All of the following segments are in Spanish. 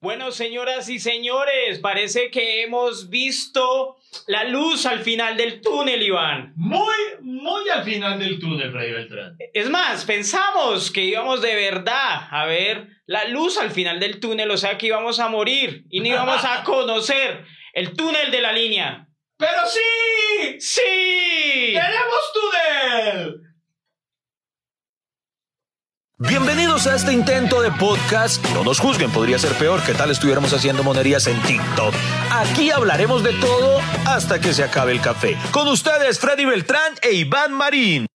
Bueno, señoras y señores, parece que hemos visto la luz al final del túnel, Iván. Muy, muy al final del túnel, Freddy Beltrán. Es más, pensamos que íbamos de verdad a ver la luz al final del túnel, o sea que íbamos a morir y no íbamos a conocer el túnel de la línea. ¡Pero sí! ¡Sí! ¡Tenemos túnel! Bienvenidos a este intento de podcast. No nos juzguen, podría ser peor que tal estuviéramos haciendo monerías en TikTok. Aquí hablaremos de todo hasta que se acabe el café. Con ustedes, Freddy Beltrán e Iván Marín.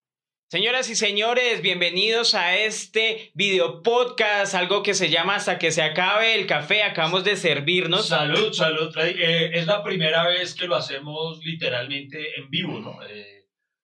Señoras y señores, bienvenidos a este video podcast, algo que se llama Hasta que se acabe el café. Acabamos de servirnos. Salud, salud, Freddy. Eh, es la primera vez que lo hacemos literalmente en vivo, ¿no? Eh,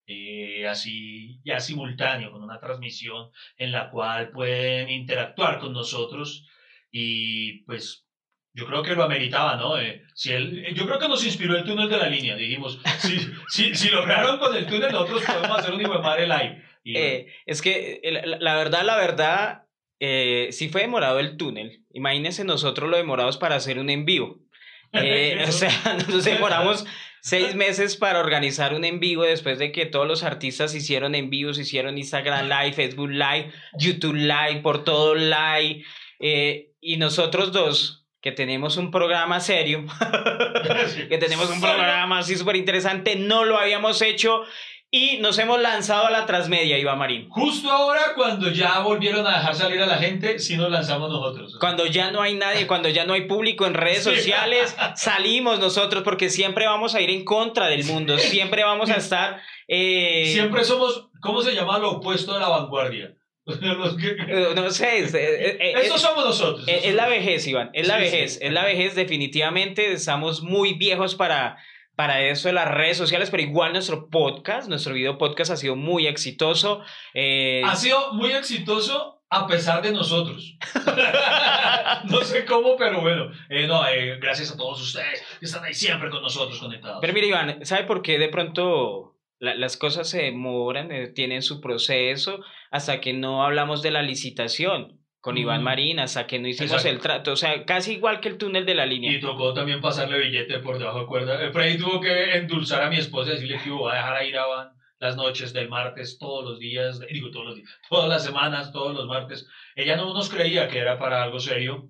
eh, así ya simultáneo, con una transmisión en la cual pueden interactuar con nosotros y pues yo creo que lo ameritaba, ¿no? Eh, si él, yo creo que nos inspiró el túnel de la línea, dijimos, si, si, si lograron con el túnel, nosotros podemos hacer un hijo de madre live. Y, Eh, es que eh, la, la verdad, la verdad, eh, sí fue demorado el túnel. Imagínense nosotros lo demorados para hacer un en vivo. Eh, o sea, nos demoramos seis meses para organizar un en vivo después de que todos los artistas hicieron en vivos, hicieron Instagram Live, Facebook Live, YouTube Live, por todo Live. eh, y nosotros dos, que tenemos un programa serio, que tenemos un programa así súper interesante, no lo habíamos hecho y nos hemos lanzado a la transmedia, Iván Marín. Justo ahora, cuando ya volvieron a dejar salir a la gente, sí nos lanzamos nosotros. Cuando ya no hay nadie, cuando ya no hay público en redes Sí. sociales, salimos nosotros porque siempre vamos a ir en contra del mundo, siempre vamos a estar... eh, Siempre somos, ¿cómo se llama lo opuesto de la vanguardia? Que- eh, no sé, es, eh, eh, Estos es- somos nosotros. es- es la vejez, Iván, es la Sí, sí. vejez, es la vejez definitivamente, estamos muy viejos para, para eso de las redes sociales, pero igual nuestro podcast, nuestro video podcast ha sido muy exitoso. eh, Ha sido muy exitoso a pesar de nosotros. no sé cómo, pero bueno. Eh, no, eh, gracias a todos ustedes que están ahí siempre con nosotros conectados. Pero mira, Iván, ¿sabe por qué de pronto la- las cosas se demoran, eh, tienen su proceso, hasta que no hablamos de la licitación con Iván Mm. Marín, hasta que no hicimos Exacto. el trato? O sea, casi igual que el túnel de la Y línea. tocó también pasarle billete por debajo de cuerda. Freddy tuvo que endulzar a mi esposa y decirle que iba a dejar a ir a Van las noches del martes, todos los días, digo todos los días, todas las semanas, todos los martes. Ella no nos creía que era para algo serio.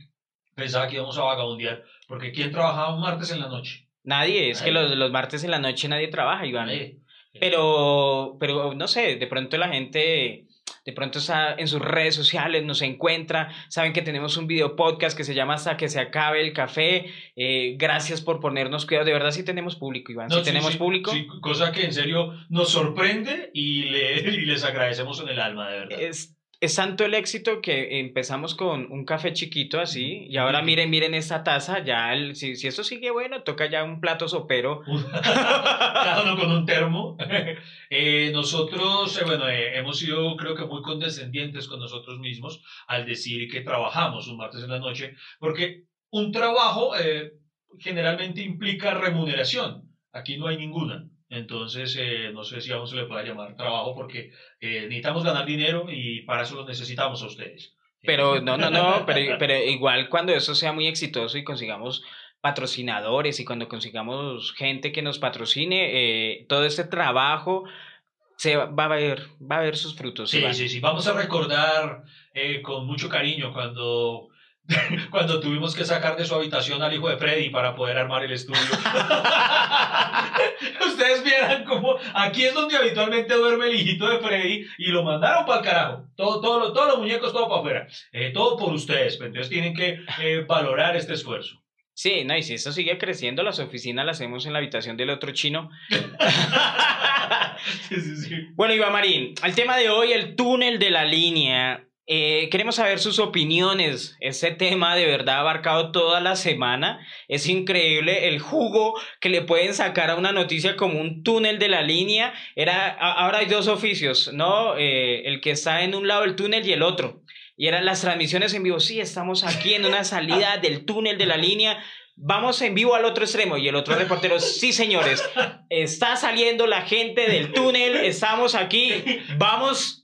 Pensaba que íbamos a vagabundear, porque ¿quién trabajaba un martes en la noche? Nadie, es que Nadie. los, los martes en la noche nadie trabaja, Iván. Nadie. Pero, pero no sé, de pronto la gente, de pronto está en sus redes sociales, nos encuentra, saben que tenemos un video podcast que se llama Hasta que se acabe el café. Eh, gracias por ponernos cuidado. De verdad sí tenemos público, Iván. No, sí, sí, tenemos sí, público. sí, cosa que en serio nos sorprende y, le- y les agradecemos en el alma, de verdad. Es, es tanto el éxito que empezamos con un café chiquito así y ahora miren, miren esta taza, ya el- si, si esto sigue bueno, toca ya un plato sopero. Cada uno con un termo. Eh, nosotros, eh, bueno, eh, hemos sido creo que muy condescendientes con nosotros mismos al decir que trabajamos un martes en la noche, porque un trabajo generalmente implica remuneración. Aquí no hay ninguna. Entonces, eh, no sé si aún se le pueda llamar trabajo porque eh, necesitamos ganar dinero y para eso los necesitamos a ustedes. Pero no, no, no, pero, pero igual cuando eso sea muy exitoso y consigamos patrocinadores y cuando consigamos gente que nos patrocine, eh, todo este trabajo se va, va a ver, va a ver sus frutos. Sí, sí, sí. Vamos a recordar eh, con mucho cariño cuando, cuando tuvimos que sacar de su habitación al hijo de Freddy para poder armar el estudio. Ustedes vieran cómo aquí es donde habitualmente duerme el hijito de Freddy y lo mandaron para el carajo. Todo, todo, todos los muñecos, todo para afuera. Eh, todo por ustedes. Pues, Entonces tienen que eh, valorar este esfuerzo. Sí, no, y si esto sigue creciendo, las oficinas las hacemos en la habitación del otro chino. Sí, sí, sí. Bueno, Iván Marín, el tema de hoy, el túnel de la línea. Eh, queremos saber sus opiniones. Este tema de verdad ha abarcado toda la semana. Es increíble el jugo que le pueden sacar a una noticia como un túnel de la línea. Era, ahora hay dos oficios, ¿no? Eh, el que está en un lado del túnel y el otro. Y eran las transmisiones en vivo. Sí, estamos aquí en una salida del túnel de la línea. Vamos en vivo al otro extremo. Y el otro reportero, sí, señores, está saliendo la gente del túnel. Estamos aquí. Vamos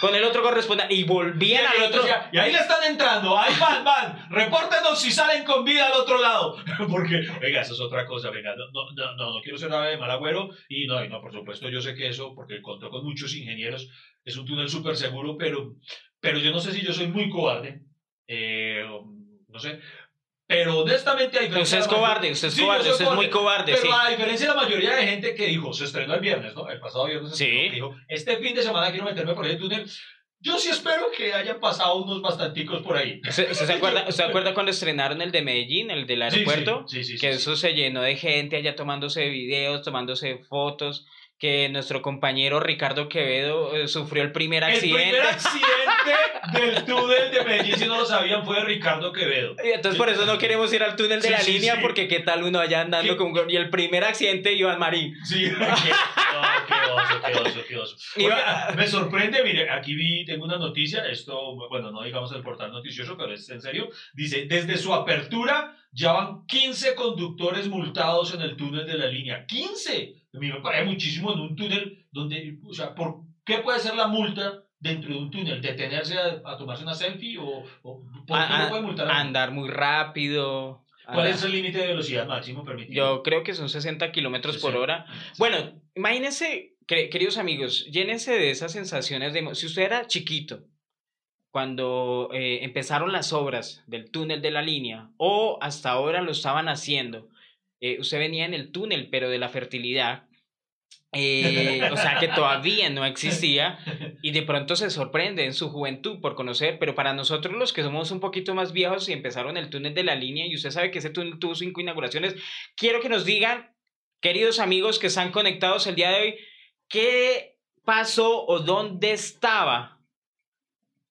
con el otro corresponsal y volvían al otro. y ahí le están entrando, ahí van, van, repórtenos si salen con vida al otro lado. Porque, venga, eso es otra cosa, venga, no, no, no, no quiero ser de mal agüero y no, y no, por supuesto, yo sé que eso, porque contó con muchos ingenieros, es un túnel súper seguro, pero, pero yo no sé si yo soy muy cobarde, eh, no sé, pero honestamente hay Usted es cobarde, usted es cobarde, usted es muy cobarde. Pero a diferencia de la mayoría de gente que dijo, se estrenó el viernes, ¿no? El pasado viernes sí. dijo, este fin de semana quiero meterme por el túnel. Yo sí espero que hayan pasado unos bastanticos por ahí. ¿Usted, se, acuerda, se acuerda cuando estrenaron el de Medellín, el del aeropuerto? Sí, sí, sí. que eso se llenó de gente allá tomándose videos, tomándose fotos que nuestro compañero Ricardo Quevedo eh, sufrió el primer accidente. El primer accidente del túnel de Medellín, si no lo sabían, fue de Ricardo Quevedo. Y entonces por eso no queremos ir al túnel de la línea, porque qué tal uno allá andando con... Y el primer accidente, Iván Marín. Sí, qué, oso, qué oso, qué oso. me sorprende, mire, aquí vi, tengo una noticia, esto, bueno, no digamos el portal noticioso, pero es en serio. Dice, desde su apertura ya van 15 conductores multados en el túnel de la línea. ¡15! Me parece muchísimo en un túnel donde, o sea, ¿por qué puede ser la multa dentro de un túnel? ¿Detenerse a, tomarse una selfie o, ¿por qué no puede multar? A andar muy rápido. ¿Cuál es el límite de velocidad máximo permitido? Yo creo que son 60 kilómetros por hora. Bueno, imagínense, queridos amigos, llénense de esas sensaciones de... Si usted era chiquito, cuando eh, empezaron las obras del túnel de la línea, o hasta ahora lo estaban haciendo, eh, usted venía en el túnel, pero de la fertilidad, eh, o sea que todavía no existía y de pronto se sorprende en su juventud por conocer, pero para nosotros los que somos un poquito más viejos y empezaron el túnel de la línea y usted sabe que ese túnel tuvo cinco inauguraciones, quiero que nos digan, queridos amigos que están conectados el día de hoy, ¿qué pasó o dónde estaba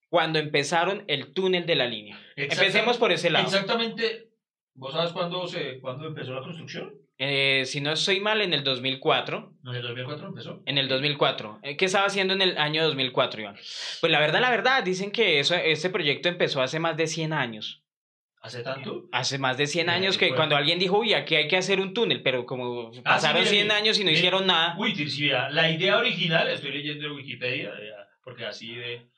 cuando empezaron el túnel de la línea? Empecemos por ese lado. Exactamente ¿Vos sabes cuándo, se, cuándo empezó la construcción? Eh, si no estoy mal, en el 2004. ¿En el 2004 empezó? En el 2004. Eh, ¿Qué estaba haciendo en el año 2004, Iván? Pues la verdad, la verdad, dicen que eso, este proyecto empezó hace más de 100 años. ¿Hace tanto? Hace más de 100 años que cuando alguien dijo, uy, aquí hay que hacer un túnel, pero como ah, pasaron 100 años y no hicieron nada. Uy, la idea original, estoy leyendo en Wikipedia, eh, porque así de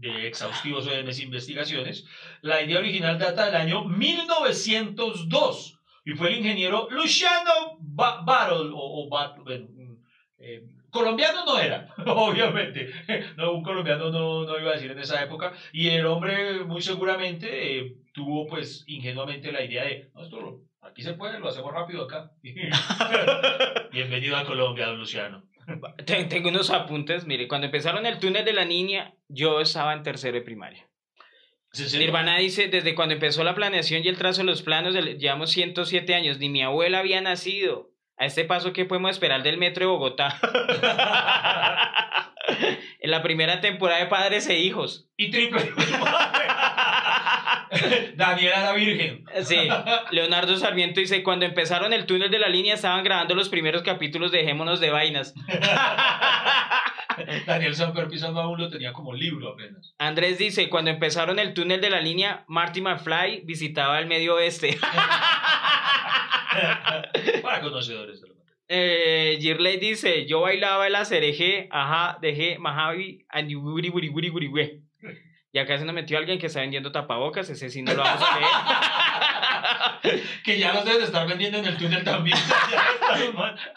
de exhaustivos de mis investigaciones, la idea original data del año 1902 y fue el ingeniero Luciano Barol, o, mm, eh, colombiano no era, obviamente, no, un colombiano no, no, iba a decir en esa época, y el hombre muy seguramente eh, tuvo pues ingenuamente la idea de, no, esto aquí se puede, lo hacemos rápido acá. Bienvenido a Colombia, don Luciano. Tengo unos apuntes. Mire, cuando empezaron el túnel de la niña, yo estaba en tercero de primaria. Nirvana dice, desde cuando empezó la planeación y el trazo de los planos, llevamos 107 años, ni mi abuela había nacido. A este paso, ¿qué podemos esperar del metro de Bogotá? en la primera temporada de Padres e Hijos. Y triple. Daniela la Virgen. Sí, Leonardo Sarmiento dice, cuando empezaron el túnel de la línea estaban grabando los primeros capítulos de Dejémonos de Vainas. Daniel Samper pisando aún lo tenía como libro apenas. Andrés dice, cuando empezaron el túnel de la línea, Marty McFly visitaba el medio oeste. Para conocedores de eh, Girley dice, yo bailaba el acereje, ajá, dejé, buri buri y acá se nos metió alguien que está vendiendo tapabocas, ese sí no lo vamos a leer. que ya los debes estar vendiendo en el túnel también.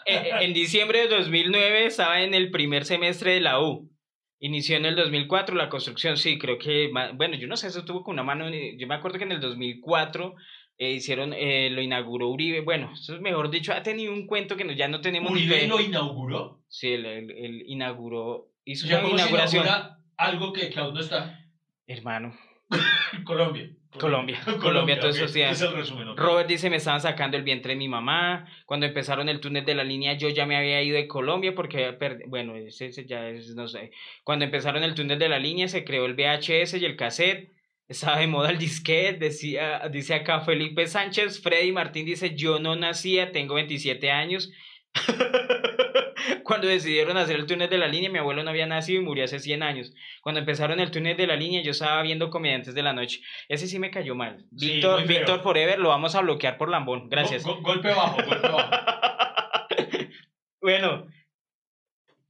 Eh, eh, en diciembre de 2009 estaba en el primer semestre de la U. Inició en el 2004 la construcción, sí, creo que, bueno, yo no sé, eso tuvo con una mano, yo me acuerdo que en el 2004 eh, hicieron, lo inauguró Uribe, bueno, eso es mejor dicho, ha tenido un cuento que ya no tenemos... ¿Uribe lo inauguró? Sí, él, inauguró, hizo una inauguración. algo que aún no está. Hermano. Colombia. Colombia. Colombia, todo eso sí. Robert dice, me estaban sacando el vientre de mi mamá. Cuando empezaron el túnel de la línea, yo ya me había ido de Colombia porque, bueno, ese, ya es, no sé. Cuando empezaron el túnel de la línea, se creó el VHS y el cassette. Estaba de moda el disquete, decía, dice acá Felipe Sánchez. Freddy Martín dice, yo no nacía, tengo 27 años. Cuando decidieron hacer el túnel de la línea, mi abuelo no había nacido y murió hace 100 años. Cuando empezaron el túnel de la línea, yo estaba viendo Comediantes de la Noche. Ese sí me cayó mal. Víctor, Víctor Forever lo vamos a bloquear por lambón. Gracias. golpe bajo, golpe bajo. bueno,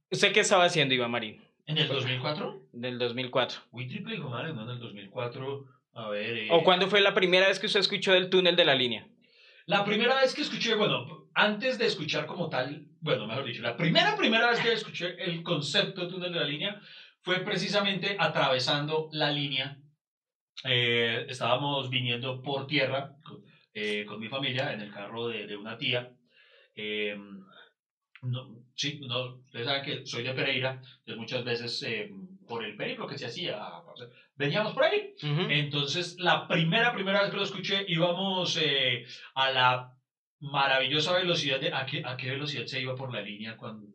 ¿usted qué estaba haciendo, Iván Marín? ¿En el 2004? Del 2004. Uy, triple madre, no, en el 2004. A ver. eh, ¿O cuándo fue la primera vez que usted escuchó del túnel de la línea? La primera vez que escuché, bueno, antes de escuchar como tal, bueno, mejor dicho, la primera, primera vez que escuché el concepto de túnel de la línea fue precisamente atravesando la línea. Eh, estábamos viniendo por tierra eh, con mi familia en el carro de, de una tía. Eh, no, sí, no, ustedes saben que soy de Pereira, entonces muchas veces eh, por el periplo que se hacía, veníamos por ahí. Ujú. Entonces, la primera, primera vez que lo escuché, íbamos eh, a la maravillosa velocidad de... ¿a qué, ¿A qué velocidad se iba por la línea cuando...?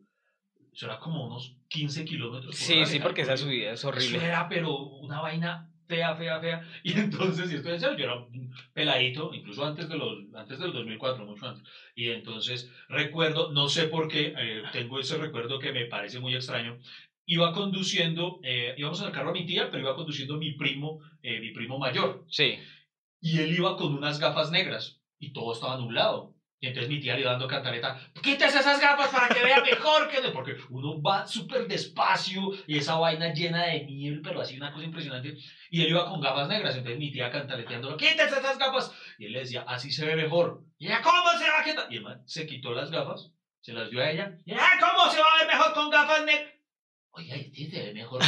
Eso era como unos 15 kilómetros por Sí, hora, sí, porque esa subida es Eso horrible. era, pero una vaina fea, fea, fea. Y entonces, y esto serio, yo era un peladito, incluso antes, de los, antes del 2004, mucho antes. Y entonces recuerdo, no sé por qué, eh, tengo ese recuerdo que me parece muy extraño. Iba conduciendo, eh, íbamos en el carro a mi tía, pero iba conduciendo mi primo, eh, mi primo mayor. Sí. Y él iba con unas gafas negras y todo estaba nublado. Y entonces mi tía le iba dando cantaleta, quítese esas gafas para que vea mejor que... no-". Porque uno va súper despacio y esa vaina llena de nieve, pero así una cosa impresionante. Y él iba con gafas negras, entonces mi tía cantaleteándolo, quítese esas gafas. Y él le decía, así se ve mejor. Y ella, ¿cómo se va a quitar? Y el man se quitó las gafas, se las dio a ella. Y ella, ¿cómo se va a ver mejor con gafas negras? Se ve mejor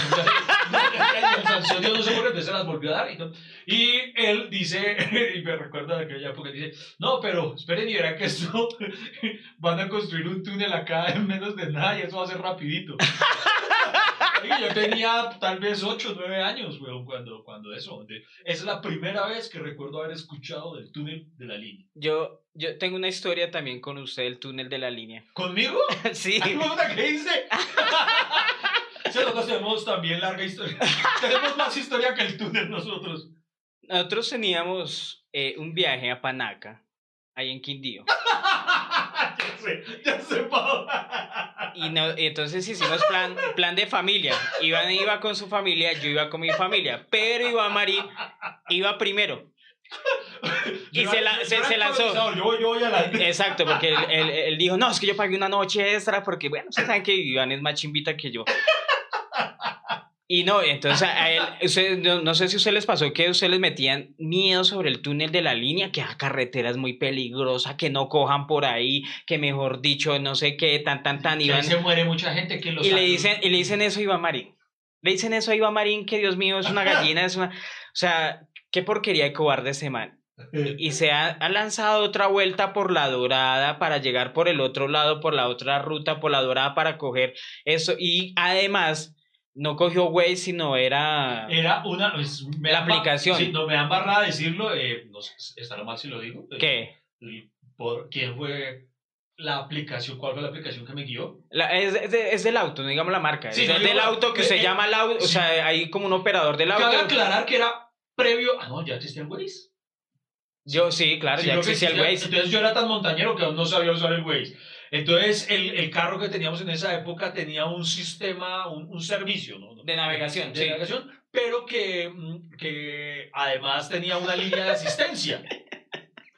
yo no sé por qué, se las volvió a dar. Y, no- y él dice, y me recuerda de aquella época, dice, no, pero esperen y verán que esto van a construir un túnel acá en menos de nada y eso va a ser rapidito. Yo tenía tal vez 8 o 9 años, weón, cuando, cuando eso. Esa es la primera vez que recuerdo haber escuchado del túnel de la línea. Yo, yo tengo una historia también con usted del túnel de la línea. ¿Conmigo? sí. ¿qué hice? Nosotros tenemos también larga historia. tenemos más historia que el túnel nosotros. Nosotros teníamos eh, un viaje a Panaca, ahí en Quindío. ya sé, ya sé. Y, no, y entonces hicimos plan, plan de familia. Iván iba con su familia, yo iba con mi familia. Pero Iván Marín iba primero. Y Yo se, la- yo se, se lanzó. voy a la. Exacto, porque él, él- él dijo, no, es que yo pagué una noche extra porque, bueno, ustedes saben que Iván es más chimbita que yo. Y no, entonces a él, usted- no, no sé si a ustedes les pasó que a ustedes les metían miedo sobre el túnel de la línea, que la carretera es muy peligrosa, que no cojan por ahí, que mejor dicho, no sé qué, tan, tan, tan, Iván. se muere mucha gente que lo Y le dicen, y le dicen eso a Iván Marín. Le dicen eso a Iván Marín, que Dios mío, es una gallina, es una... O sea, qué porquería de cobarde ese man. Y se ha, ha lanzado otra vuelta por la dorada para llegar por el otro lado, por la otra ruta, por la dorada para coger eso. Y además, no cogió Waze, sino era... Era una. pues, me La aplicación. Sí, no me da embarrada decirlo. Eh, no sé, estará mal si lo digo. ¿Qué? Por, ¿Quién fue la aplicación? ¿Cuál fue la aplicación que me guió? La- es, es de- es del auto, no digamos la marca. Sí, es no del digo auto que eh, se eh, llama el auto, o sea, hay como un operador del Cabe auto. aclarar que era previo. Ah, no, ya existía el Waze. Yo sí, claro, Sí, ya existía el. Waze. Entonces yo era tan montañero que aún no sabía usar el Waze. Entonces el, el carro que teníamos en esa época tenía un sistema, un, un servicio, ¿no? De navegación, de sí. navegación, pero que, mm, que además tenía una línea de asistencia.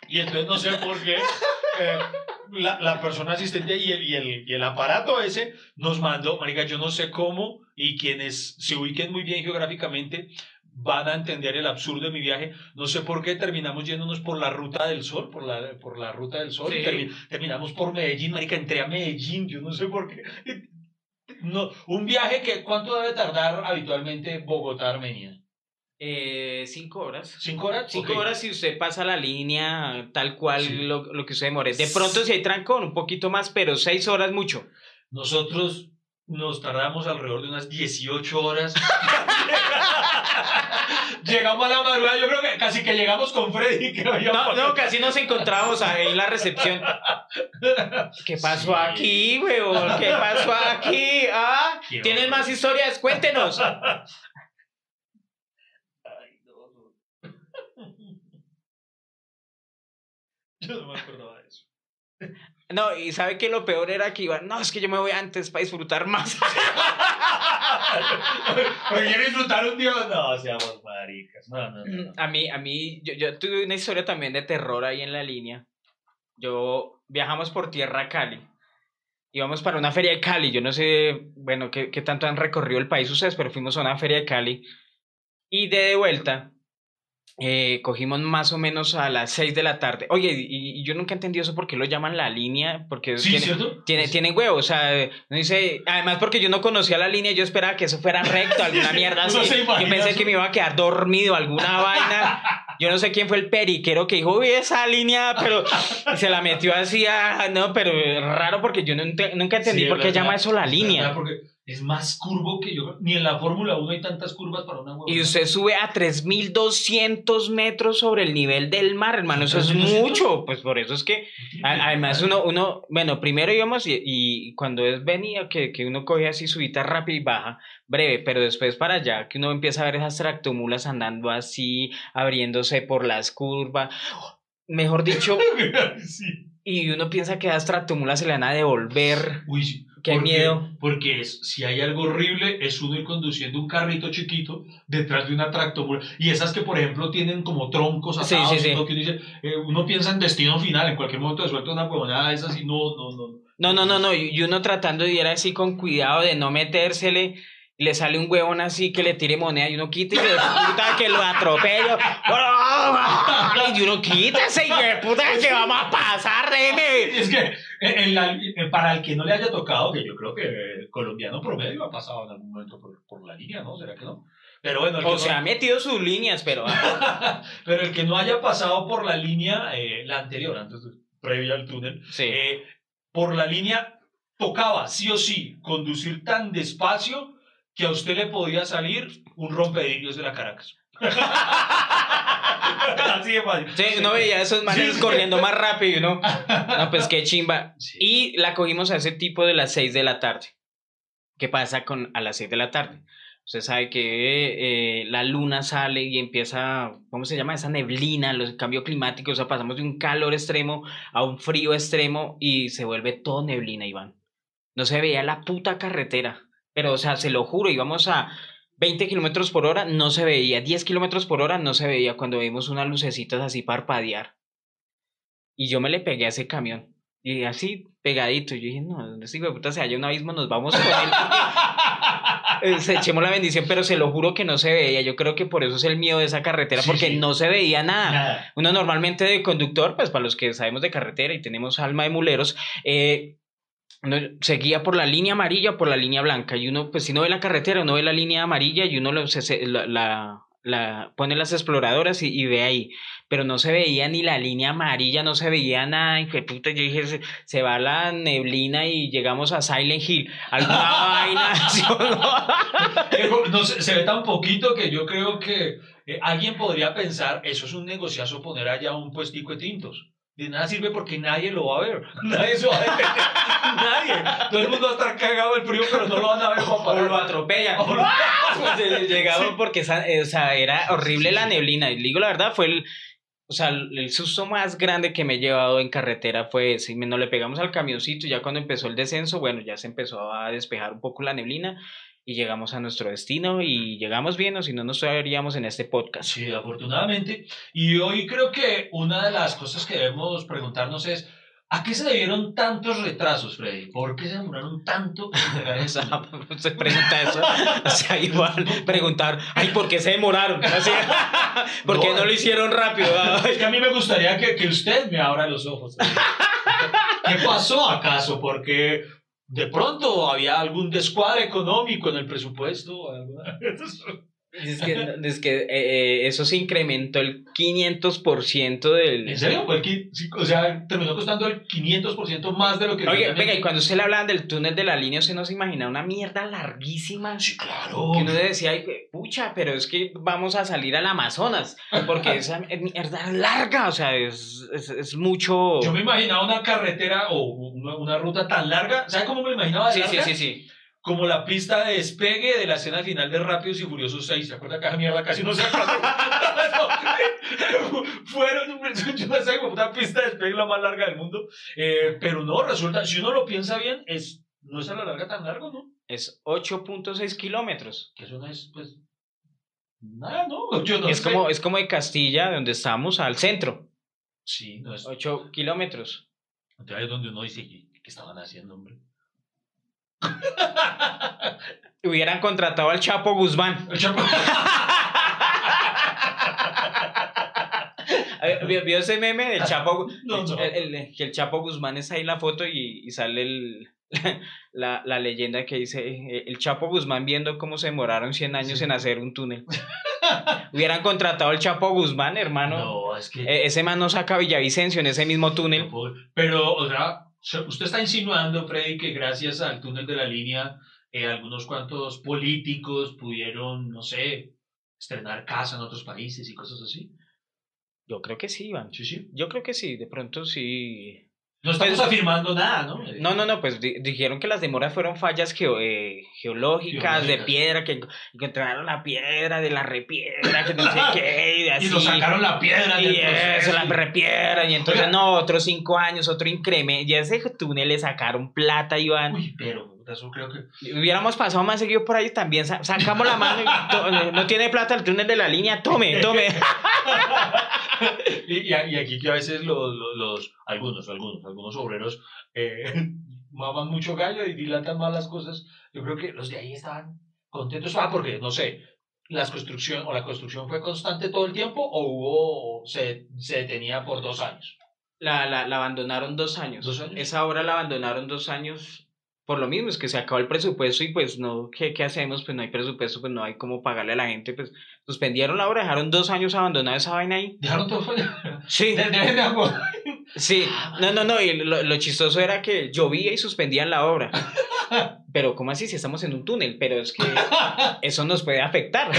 Y entonces no sé por qué eh, la, la persona asistente y el, y, el, y el aparato ese nos mandó, marica, yo no sé cómo, y quienes se ubiquen muy bien geográficamente van a entender el absurdo de mi viaje. No sé por qué terminamos yéndonos por la ruta del sol, por la, por la ruta del sol, y Sí. termi- terminamos por Medellín, marica, entré a Medellín, yo no sé por qué. No, un viaje que, ¿cuánto debe tardar habitualmente Bogotá, Armenia? Eh, cinco horas. ¿Cinco horas? Cinco horas si usted pasa la línea tal cual Sí. lo, lo que usted demore. De pronto si hay trancón, un poquito más, pero seis horas mucho. Nosotros nos tardamos alrededor de unas 18 horas. llegamos a la madrugada, yo creo que casi que llegamos con Freddy. Que No, no, casi nos encontrábamos ahí en la recepción. ¿Qué pasó Sí. aquí, weón? ¿Qué pasó aquí? ¿Ah? Qué ¿Tienen más historias? Cuéntenos. Ay, no, no. Yo no me acordaba de eso. No, y sabe que lo peor era que iban, no, es que yo me voy antes para disfrutar más. Porque quiero disfrutar un día. No, seamos maricas. No, no, no. no. A mí, a mí, yo, yo tuve una historia también de terror ahí en la línea. Yo viajamos por tierra a Cali. íbamos para una feria de Cali. Yo no sé, bueno, qué, qué tanto han recorrido el país ustedes, pero fuimos a una feria de Cali. Y de vuelta, eh, cogimos más o menos a las 6 de la tarde. Oye, y, y yo nunca he entendido eso porque lo llaman la línea, porque Sí, tiene, ¿cierto? tiene, tiene huevo, o sea, no dice, además porque yo no conocía la línea, yo esperaba que eso fuera recto, alguna sí, mierda así. Yo pensé eso. que me iba a quedar dormido, alguna vaina. Yo no sé quién fue el periquero que dijo, uy, esa línea, pero y se la metió así, ah, no, pero raro porque yo no nunca entendí Sí, por qué verdad, llama eso la línea. verdad, Porque es más curvo que yo. Ni en la Fórmula 1 hay tantas curvas para una huevona. Y usted sube a 3200 metros sobre el nivel del mar, hermano. Eso es 3200? mucho. Pues por eso es que, además, uno, uno, bueno, primero íbamos y, y cuando es venía, que, que uno coge así subida rápida y baja, breve, pero después para allá, que uno empieza a ver esas tractomulas andando así, abriéndose por las curvas. Mejor dicho, sí. y uno piensa que a las tractomulas se le van a devolver. Uy. Qué Porque- miedo. Porque es, si hay algo horrible, es uno ir conduciendo un carrito chiquito detrás de una tractomula. Y esas que, por ejemplo, tienen como troncos atados. sí, sí. ¿no? Que uno, dice, eh, uno piensa en destino final, en cualquier momento de suelta una huevonada de esas y no, no, no. No, no, no, no. Y uno tratando de ir así con cuidado de no metérsele. Y Le sale un huevón así que le tire moneda y uno quita y le puta que lo atropello. Y uno quítese y puta que vamos a pasar, déjeme. Es que eh, en la- eh, para el que no le haya tocado, que yo creo que el colombiano promedio ha pasado en algún momento por, por la línea, ¿no? ¿Será que no? Pero bueno, el que O no- sea, ha metido sus líneas, pero. pero el que no haya pasado por la línea, eh, la anterior, antes previa al túnel, Sí. eh, por la línea tocaba sí o sí conducir tan despacio que a usted le podía salir un rompedillos de la Caracas. Así de fácil. Sí, uno veía esos manes Sí, sí. corriendo más rápido, ¿no? No, pues qué chimba. Sí. Y la cogimos a ese tipo de las 6 de la tarde. ¿Qué pasa con a las 6 de la tarde? Usted sabe que eh, la luna sale y empieza, ¿cómo se llama? Esa neblina, los cambios climáticos, o sea, pasamos de un calor extremo a un frío extremo y se vuelve todo neblina, Iván. No se veía la puta carretera, pero, o sea, se lo juro, íbamos a 20 kilómetros por hora, no se veía, 10 kilómetros por hora, no se veía cuando vimos unas lucecitas así parpadear. Y yo me le pegué a ese camión. Y así, pegadito. Yo dije, no, este hijo de puta se halla un abismo, nos vamos con él. Eh, se echemos la bendición, pero se lo juro que no se veía. Yo creo que por eso es el miedo de esa carretera, Sí, porque sí. no se veía nada. Nada. Uno normalmente de conductor, pues para los que sabemos de carretera y tenemos alma de muleros, eh, uno seguía por la línea amarilla o por la línea blanca. Y uno, pues si no ve la carretera, uno ve la línea amarilla y uno lo, se- se- la, la- la- pone las exploradoras y, y ve ahí. Pero no se veía ni la línea amarilla, no se veía nada. Y que puta, yo dije, se, se va la neblina y llegamos a Silent Hill. Alguna vaina. ¿sí o no? Se, se ve tan poquito que yo creo que eh, alguien podría pensar, eso es un negociazo poner allá un puestico de tintos. De nada sirve porque nadie lo va a ver. Nadie se va a detener. nadie. Todo el mundo va a estar cagado del frío, pero no lo van a ver para O lo atropellan. O lo- Pues, Llegamos porque esa, eh, o sea, era horrible Sí, la sí. neblina. Y digo la verdad, fue el, o sea, el susto más grande que me he llevado en carretera fue me- Nos le pegamos al camioncito. Ya cuando empezó el descenso, bueno, ya se empezó a despejar un poco la neblina. Y llegamos a nuestro destino y llegamos bien, o si no, nos veríamos en este podcast. Sí, afortunadamente. Y hoy creo que una de las cosas que debemos preguntarnos es, ¿a qué se debieron tantos retrasos, Freddy? ¿Por qué se demoraron tanto se pregunta eso. O sea, igual preguntar, ay, ¿por qué se demoraron? Así, ¿Por qué No. lo hicieron rápido? Es que a mí me gustaría que, que usted me abra los ojos. ¿Qué pasó acaso? Porque de pronto había algún descuadre económico en el presupuesto. Es que, es que eh, eh, eso se incrementó el 500% del... ¿En serio? Sí, o sea, terminó costando el 500% más de lo que... Oye, venga, y cuando usted le hablaban del túnel de la línea, usted no se imagina una mierda larguísima. Sí, claro. Que uno decía, ay, pucha, pero es que vamos a salir al Amazonas, porque esa mierda es larga, o sea, es, es, es mucho... Yo me imaginaba una carretera o una, una ruta tan larga. ¿Sabe cómo me imaginaba? de Sí, sí, larga? sí, sí. Como la pista de despegue de la escena final de Rápidos y Furiosos 6. ¿Se acuerda que esa mierda casi no se acuerda? Fueron, yo no sé, como una pista de despegue la más larga del mundo. Eh, pero no, resulta, si uno lo piensa bien, es, no es a la larga tan largo, ¿no? Es 8.6 kilómetros. Que eso no es, pues, nada, ¿no? Yo no Es sé. como, es como de Castilla, donde estamos, al centro. Sí, no es. 8 kilómetros. Entonces ahí es donde uno dice, ¿qué, qué estaban haciendo, hombre? Hubieran contratado al Chapo Guzmán. El Chapo- ¿Vio, ese meme del Chapo? No, no. El, el- que el Chapo Guzmán está ahí en la foto y, y sale el, la, la leyenda que dice eh, el Chapo Guzmán viendo cómo se demoraron 100 años Sí. en hacer un túnel. Hubieran contratado al Chapo Guzmán, hermano. No, es que... Eh, ese man no saca a Villavicencio en ese mismo túnel. No Pero, o sea, usted está insinuando, Freddy, que gracias al túnel de la línea, eh, algunos cuantos políticos pudieron, no sé, estrenar casa en otros países y cosas así. Yo creo que sí, Iván. Sí, sí. Yo creo que sí, de pronto sí. No estamos Pues- afirmando nada, ¿no? No, no, no, pues di- dijeron que las demoras fueron fallas geo- eh, geológicas, de piedra, que encontraron la piedra de la repiedra, que no sé qué, y así. Y nos sacaron la piedra Y eso, la repiedra, y entonces Oiga. no, otros cinco años, otro incremento. Y a ese túnel le sacaron plata, Iván. Uy, pero eso creo que... Hubiéramos pasado más seguido por ahí también. sa- Sacamos la mano y no tiene plata el túnel de la línea. Tome, tome. y, aquí que a veces los, los, los- algunos, algunos, algunos obreros eh, maman mucho gallo y dilatan más las cosas. Yo creo que los de ahí estaban contentos. Ah, porque, no sé, las construcción, o la construcción fue constante todo el tiempo o hubo, se, se detenía por dos años. La, la, la abandonaron dos años. ¿Dos años? Esa obra la abandonaron dos años por lo mismo, es que se acabó el presupuesto y pues no, ¿qué, qué hacemos? Pues no hay presupuesto, pues no hay cómo pagarle a la gente, pues suspendieron la obra, dejaron dos años abandonada esa vaina ahí. Dejaron todo. Sí, sí, no, no, no, y lo, lo chistoso era que llovía y suspendían la obra. Pero ¿cómo así si estamos en un túnel? Pero es que eso nos puede afectar.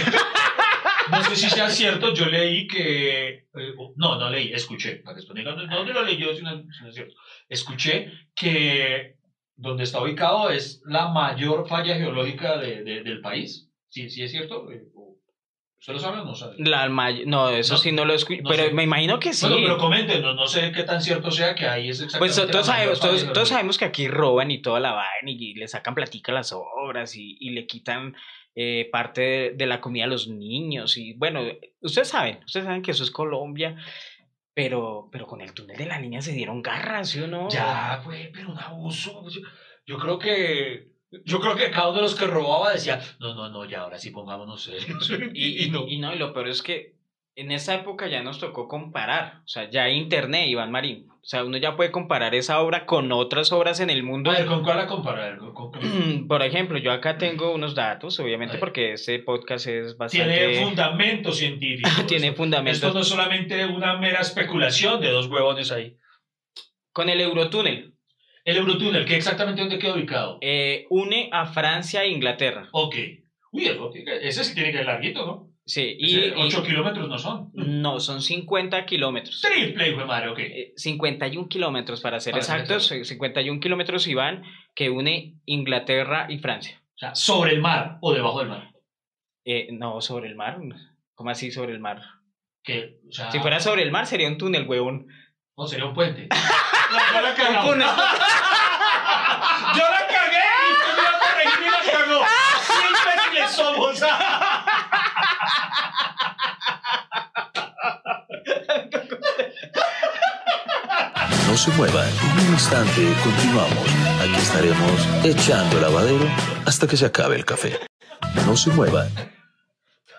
No sé si sea cierto, yo leí que. eh, no, no leí, escuché. Para que después digan, ¿dónde ¿dónde lo leí yo? Si no, si no es cierto. Escuché que donde está ubicado es la mayor falla geológica de, de- del país. ¿Sí, sí es cierto? Eh, ¿Usted lo sabe o no sabe? La no, eso No, sí no lo escuché, no pero sé. me imagino que sí. Bueno, pero comenten, no, no sé qué tan cierto sea que ahí es exactamente. Pues todos sabemos, todos, todos sabemos que aquí roban y toda la vaina y, y le sacan platica a las obras y, y le quitan eh, parte de, de la comida a los niños. Y bueno, ustedes saben, ustedes saben que eso es Colombia, pero, pero con el túnel de la línea se dieron garras, ¿sí o no? Ya, fue, pero un abuso. Yo, yo creo que. Yo creo que cada uno de los que robaba decía, no, no, no, ya ahora sí pongámonos serios. Y, y, no. y no, y lo peor es que en esa época ya nos tocó comparar, o sea, ya internet, Iván Marín. O sea, uno ya puede comparar esa obra con otras obras en el mundo. A ver, ¿con cuál la comparar? ¿Con- con- con- Por ejemplo, yo acá tengo unos datos, obviamente porque este podcast es bastante... Tiene fundamento científico. tiene fundamentos. Esto no es solamente una mera especulación de dos huevones ahí. Con el Eurotúnel, El Eurotúnel, ¿qué exactamente dónde queda ubicado? eh, une a Francia e Inglaterra. Ok. Uy, ese sí tiene que ser larguito, ¿no? Sí, y, Ese, y- ocho kilómetros no son. no, son 50 kilómetros. Triple, hijo de madre, ok. Eh, 51 kilómetros para ser Para ser exactos, eh, 51 kilómetros Iván, que une Inglaterra y Francia. O sea, sobre el mar o debajo del mar. Eh, no, sobre el mar. ¿Cómo así sobre el mar? Que, o sea, Si fuera sobre el mar sería un túnel, huevón. No, sería un puente. yo la cagué. Yo la cagué y usted me iba a corregir y la cagó. Así imbéciles somos. No se muevan, en un instante continuamos. Aquí estaremos echando lavadero hasta que se acabe el café. No se muevan.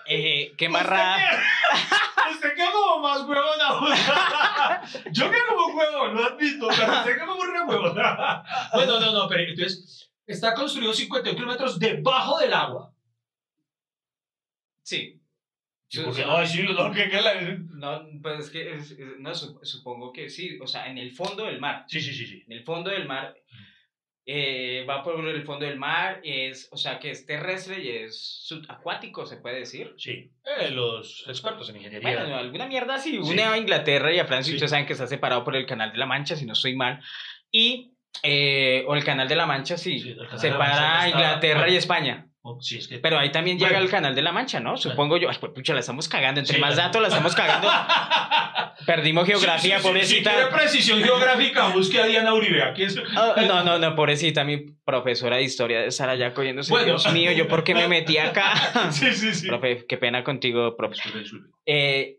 Eh, qué marra. Usted queda como más huevón aún. Yo quedo como huevón, lo admito, pero usted queda como re huevón. Bueno, no, no, pero entonces está construido 51 kilómetros debajo del agua. Sí. Sí, porque no, sí, no, que, que la... No, pues es que es- es- no, su- supongo que sí. O sea, en el fondo del mar. Sí, sí, sí, sí. En el fondo del mar. eh, va por el fondo del mar. Es, o sea, que es terrestre y es subacuático, se puede decir. Sí, eh, los expertos en ingeniería. Bueno, alguna mierda. Sí. Une a Inglaterra y a Francia. Sí. Ustedes saben que está separado por el Canal de la Mancha, si no estoy mal. Y. eh, o el Canal de la Mancha, sí. Sí, separa Mancha a está- Inglaterra y bueno. España. Sí, es que... Pero ahí también llega Bueno. el Canal de la Mancha, ¿no? Supongo yo. Ay, pues, pucha, la estamos cagando. Entre Sí, más datos la estamos cagando. Perdimos geografía, Sí, pobrecita. Si quiere precisión geográfica, busque a Diana Uribe. Aquí es... Ah, no, no, no, pobrecita, mi profesora de historia de estar allá cogiéndose. Bueno. Dios mío, ¿yo por qué me metí acá? Sí, sí, sí. Profe, qué pena contigo, profe. Eh,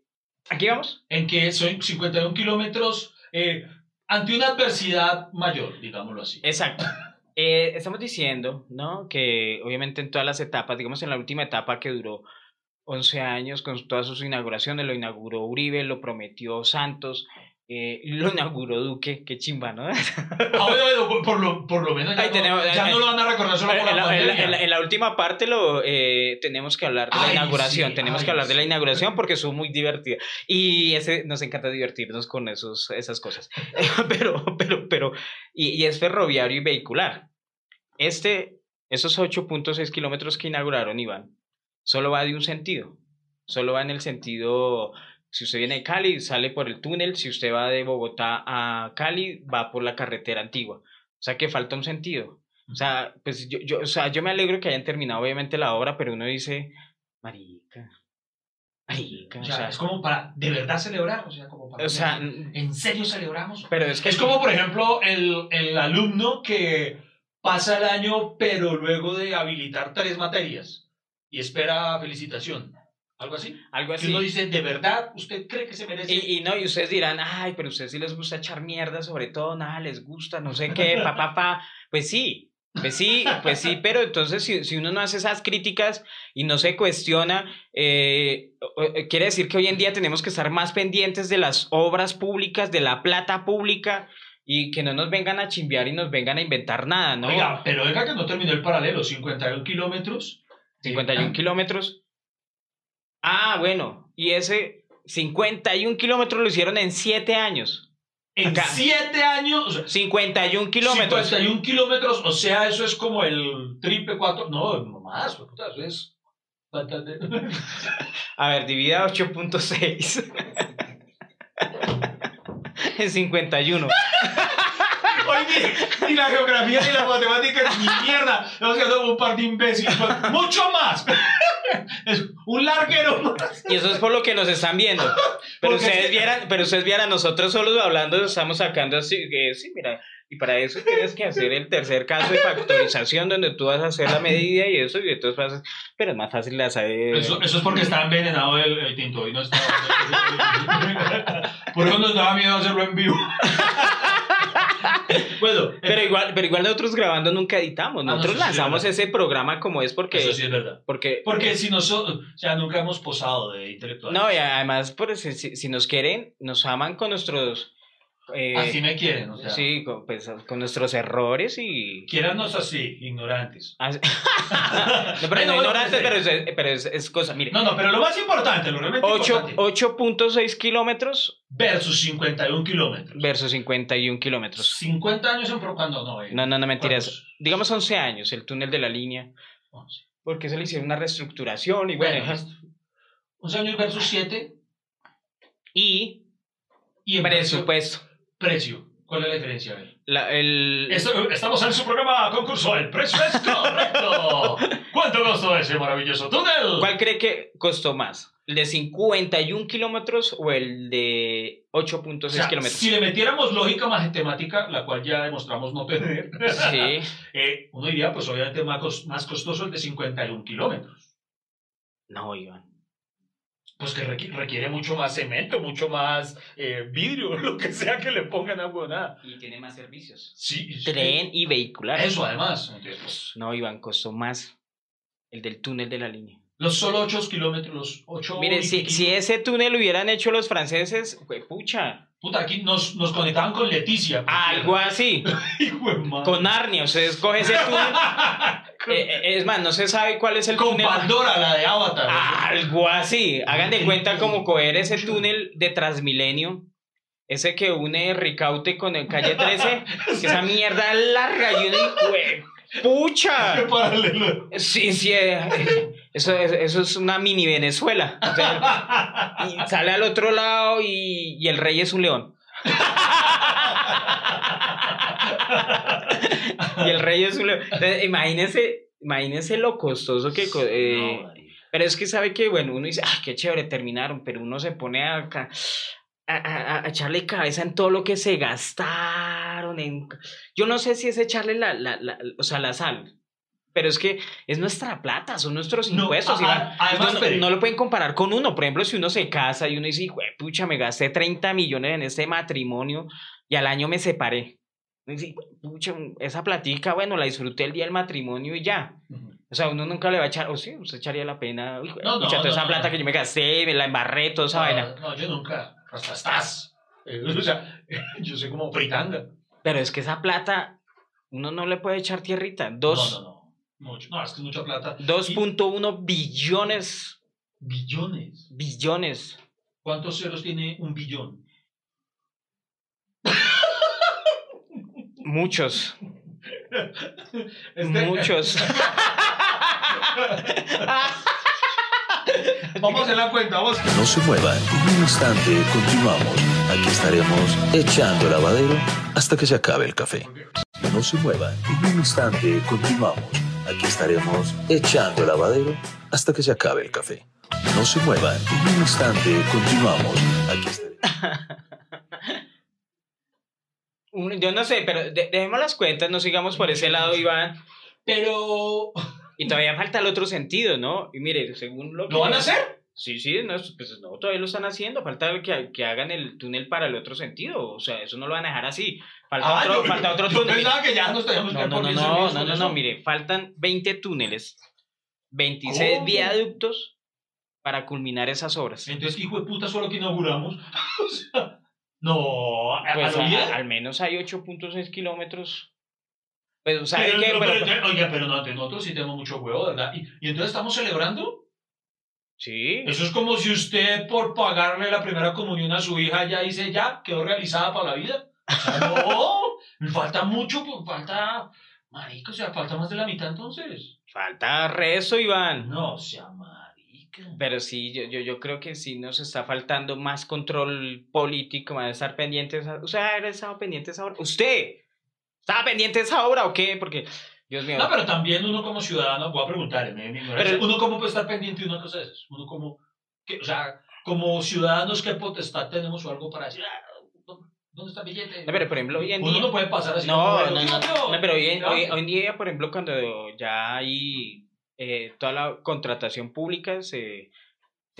¿Aquí vamos? En que son 51 kilómetros eh, ante una adversidad mayor, digámoslo así. Exacto. Eh, estamos diciendo, ¿no? Que obviamente en todas las etapas, digamos en la última etapa que duró 11 años con todas sus inauguraciones, lo inauguró Uribe, lo prometió Santos, eh, lo inauguró Duque, qué chimba, ¿no? Ah, bueno, bueno, por, lo, por lo menos ya, Ahí no, tenemos- ya eh, no lo van a recordar solo por en, la, la, la- en la- en la última parte lo eh, tenemos que hablar de la Ay, inauguración, sí, tenemos ay, que hablar de la sí. inauguración porque estuvo muy divertida y ese nos encanta divertirnos con esos esas cosas. pero pero pero y, y es ferroviario y vehicular. Este esos 8.6 kilómetros que inauguraron Iván solo va de un sentido, solo va en el sentido si usted viene de Cali, sale por el túnel. Si usted va de Bogotá a Cali, va por la carretera antigua. O sea que falta un sentido. O sea, pues yo, yo, o sea, yo me alegro que hayan terminado obviamente la obra, pero uno dice, marica, marica, O o sea, sea, es como para de verdad celebrar, o sea, como para... o sea, ¿En serio celebramos? pero es que Es como, por ejemplo, el, el alumno que pasa el año, pero luego de habilitar tres materias y espera felicitación. ¿Algo así? algo así. uno dice, ¿de verdad usted cree que se merece? Y, y no, y ustedes dirán, ay, pero ustedes sí les gusta echar mierda, sobre todo, nada les gusta, no sé qué, pa, pa, pa. Pues sí, pues sí, pues sí, pero entonces si, si uno no hace esas críticas y no se cuestiona, eh, o- quiere decir que hoy en día tenemos que estar más pendientes de las obras públicas, de la plata pública y que no nos vengan a chimbear y nos vengan a inventar nada, ¿no? Oiga, pero venga que no terminó el paralelo, 51 kilómetros. 51 kilómetros. Ah, bueno, y ese 51 kilómetros lo hicieron en 7 años. En Acá. 7 años, o sea, 51 kilómetros. 51 kilómetros, o sea, eso es como el triple 4, no, no más, puta, eso es... A ver, divida 8.6 en 51. Oye, ni la geografía ni la matemática ni mierda. Estamos quedando un par de imbéciles. Mucho más. Es un larguero más. Y eso es por lo que nos están viendo. Pero Porque ustedes vieran, pero ustedes vieran nosotros solos hablando, estamos sacando así, que sí, mira, y para eso tienes que hacer el tercer caso de factorización donde tú vas a hacer la medida y eso, y entonces vas a- pero es más fácil de hacer. Eso, eso es porque está envenenado el, el tinto y no está. Por eso nos daba miedo hacerlo en vivo. bueno, Pero igual, pero igual nosotros grabando nunca editamos. Ah, no, Nosotros eso sí es lanzamos ese programa como es porque. eso sí es verdad. porque Porque si nosotros, o sea, nunca hemos posado de intelectuales. no, y además, pues, si, si nos quieren, nos aman con nuestros. Eh, Así me quieren, o sea. sí, con, pues, con nuestros errores y. Quiérannos así, ignorantes. Así- no, pero no ignorantes, pero, es, pero es, es cosa. Mire, No, no, pero lo más importante, lo realmente ocho- importante. 8.6 kilómetros Versus 51 kilómetros. versus 51 kilómetros. 50 años en propaganda, no, eh. No, no, no, mentiras. ¿Cuántos? Digamos 11 años, el túnel de la línea. Once. Porque se le hicieron una reestructuración y bueno. Bueno, 11 años versus 7 y y en presupuesto. Precio. ¿Cuál es la diferencia? A ver. La- el, Esto- estamos en su programa concurso. El precio es correcto. ¿Cuánto costó ese maravilloso túnel? ¿Cuál cree que costó más? ¿El de 51 kilómetros o el de 8.6 O sea, kilómetros? si le metiéramos lógica matemática, la cual ya demostramos no tener, Sí. eh, uno diría, pues obviamente más, más costoso el de 51 kilómetros. No, Iván. Pues que requi- requiere mucho más cemento, mucho más eh, vidrio, lo que sea que le pongan a huevonada. Y tiene más servicios. Sí, Tren y vehicular. Eso además. Entonces, pues, No, Iván, costó más el del túnel de la línea. Los solo 8 kilómetros, los 8 Mire, si, si ese túnel lo hubieran hecho los franceses, fue pucha, Puta, aquí nos, nos conectaban con Leticia. algo así. Hijo con Narnia, ustedes cogen ese túnel, eh, eh, es más, no se sabe cuál es el Con túnel. Pandora, la de Avatar. Algo así. Hagan de cuenta como coger ese túnel de Transmilenio. Ese que une Ricaute con el calle 13. que esa mierda larga y Qué ¡pucha! paralelo. Sí, sí. eh, Eso, es- eso es una mini Venezuela. O sea, y sale al otro lado y, y el rey es un león. y el rey es un león. Entonces, imagínense, imagínense lo costoso que... eh, pero es que sabe que, bueno, uno dice, ah, qué chévere, terminaron, pero uno se pone a, a, a- a echarle cabeza en todo lo que se gastaron. En... Yo no sé si es echarle la, la, la- o sea, la sal, pero es que es nuestra plata, son nuestros No, impuestos. además, no, lo pueden comparar con uno. Por ejemplo, si uno se casa y uno dice, "Jue pucha, me gasté 30 millones en este matrimonio y al año me separé. Sí, pucha, esa platica, bueno, la disfruté el día del matrimonio y ya. O sea, uno nunca le va a echar, o sí, usted echaría la pena. Pucha, toda esa plata que yo me gasté, me la embarré, toda esa vaina. No, yo nunca. Hasta estás. Eh, O sea, yo soy como fritanga. Pero es que esa plata, uno no le puede echar tierrita. Dos- No, no, no. Mucho. No, es que es mucha plata. 2.1 billones, Billones. billones. ¿Cuántos ceros tiene un billón? Muchos, Este- muchos. Vamos a hacer la cuenta, vamos. No se muevan. En un instante continuamos. Aquí estaremos echando lavadero hasta que se acabe el café. No se muevan. En un instante continuamos. Aquí estaremos echando lavadero hasta que se acabe el café. No se muevan. En un instante continuamos. Aquí estaremos. Yo no sé, pero de- dejemos las cuentas, no sigamos por ese lado, Iván. Pero. Y todavía falta el otro sentido, ¿no? Y mire, según lo que... ¿Lo van a hacer? Sí, sí, no, pues no, todavía lo están haciendo. Falta que, que hagan el túnel para el otro sentido. O sea, eso no lo van a dejar así. Falta Ah, otro, yo- falta otro yo túnel. pensaba que ya nos teníamos No, no, no, no, no, no, mire, faltan 20 túneles, 26 ¿Cómo? viaductos para culminar esas obras. Entonces, hijo de puta, solo que inauguramos. o sea, no, Pues a al menos hay 8.6 kilómetros. Pues, ¿sabe Pero, qué? pero, Pero- pero, oiga, pero no, nosotros sí tenemos mucho huevo, ¿verdad? ¿Y, y entonces estamos celebrando? sí. Eso es como si usted, por pagarle la primera comunión a su hija, ya dice, ya, quedó realizada para la vida. O sea, no, me falta mucho, pues, falta, marico, o sea, falta más de la mitad entonces. Falta resto, Iván. No, sea marica. Pero sí, yo, yo, yo creo que sí nos está faltando más control político, más estar pendientes. a- ¿Usted ha estado pendiente esa obra? ¿Usted estaba pendiente esa obra o qué? Porque, Dios mío. No, pero también uno como ciudadano, voy a preguntarle, me, me Pero- uno cómo puede estar pendiente de una cosa de esas. Uno como, que, o sea, como ciudadanos, ¿qué potestad tenemos o algo para decir, ah, ¿dónde- ¿dónde está el billete? No, pero por ejemplo, hoy en uno día. no puede pasar así. No, no, "Bueno, no, tío, no, pero hoy en, tío". hoy- hoy en día, por ejemplo, cuando ya hay eh, toda la contratación pública, se,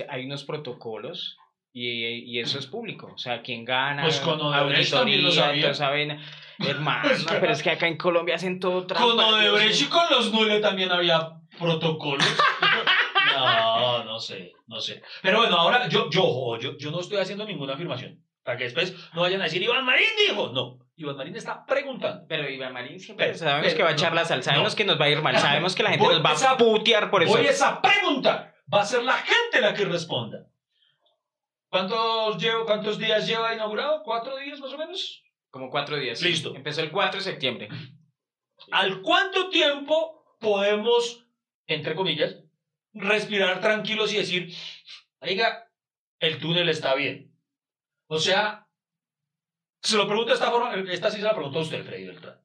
hay unos protocolos y, y eso es público. O sea, quién gana, Pues con Odebrecht también lo sabía. vaina. Hermano, pero es que acá en Colombia hacen todo trampa. Con Odebrecht y con los Nule también había protocolos. no, no sé, no sé. Pero bueno, ahora yo, yo, yo, yo no estoy haciendo ninguna afirmación. Para que después no vayan a decir, Iván Marín dijo. No, Iván Marín está preguntando. Pero Iván Marín siempre Pero- sabemos pero- que va a echar la sal, sabemos no. que nos va a ir mal, sabemos que la gente nos va esa- a putear por eso. Voy es a preguntar. Va a ser la gente la que responda. ¿Cuántos, llevo, ¿Cuántos días lleva inaugurado? ¿Cuatro días más o menos? Como cuatro días. Listo. Empezó el 4 de septiembre. ¿Al cuánto tiempo podemos, entre comillas, respirar tranquilos y decir, oiga, el túnel está bien? O sea, se lo pregunto de esta forma, esta sí se la preguntó usted, Freddy Beltrán.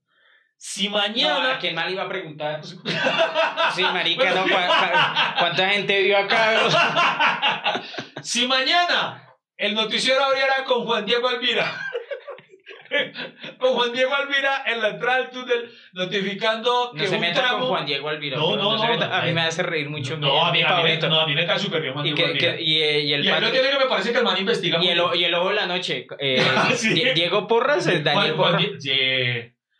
Si No, mañana... ¿a quién mal iba a preguntar? Sí, marica, no, ¿cu- cu- ¿cuánta gente vio acá? si mañana el noticiero abriera con Juan Diego Alvira, con Juan Diego Alvira en la entrada del túnel, notificando No que se un meta tramo... con Juan Diego Alvira. No, no, no, no, a mí no. me hace reír mucho. No, a mí, a, mí, me- no, a mí me cae súper bien Juan Y, Diego Alvira. y, eh, el que me parece que el man investiga y el, y el ojo de la noche. eh, Diego Porras, es Daniel Juan- Juan Porras.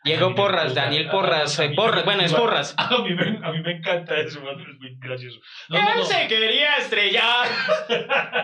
Sí. Diego Porras. Daniel Porras, a- a eh, mí- Porras, bueno, es Porras. A mí me, a mí me encanta eso, es muy gracioso. No, Él no. se quería estrellar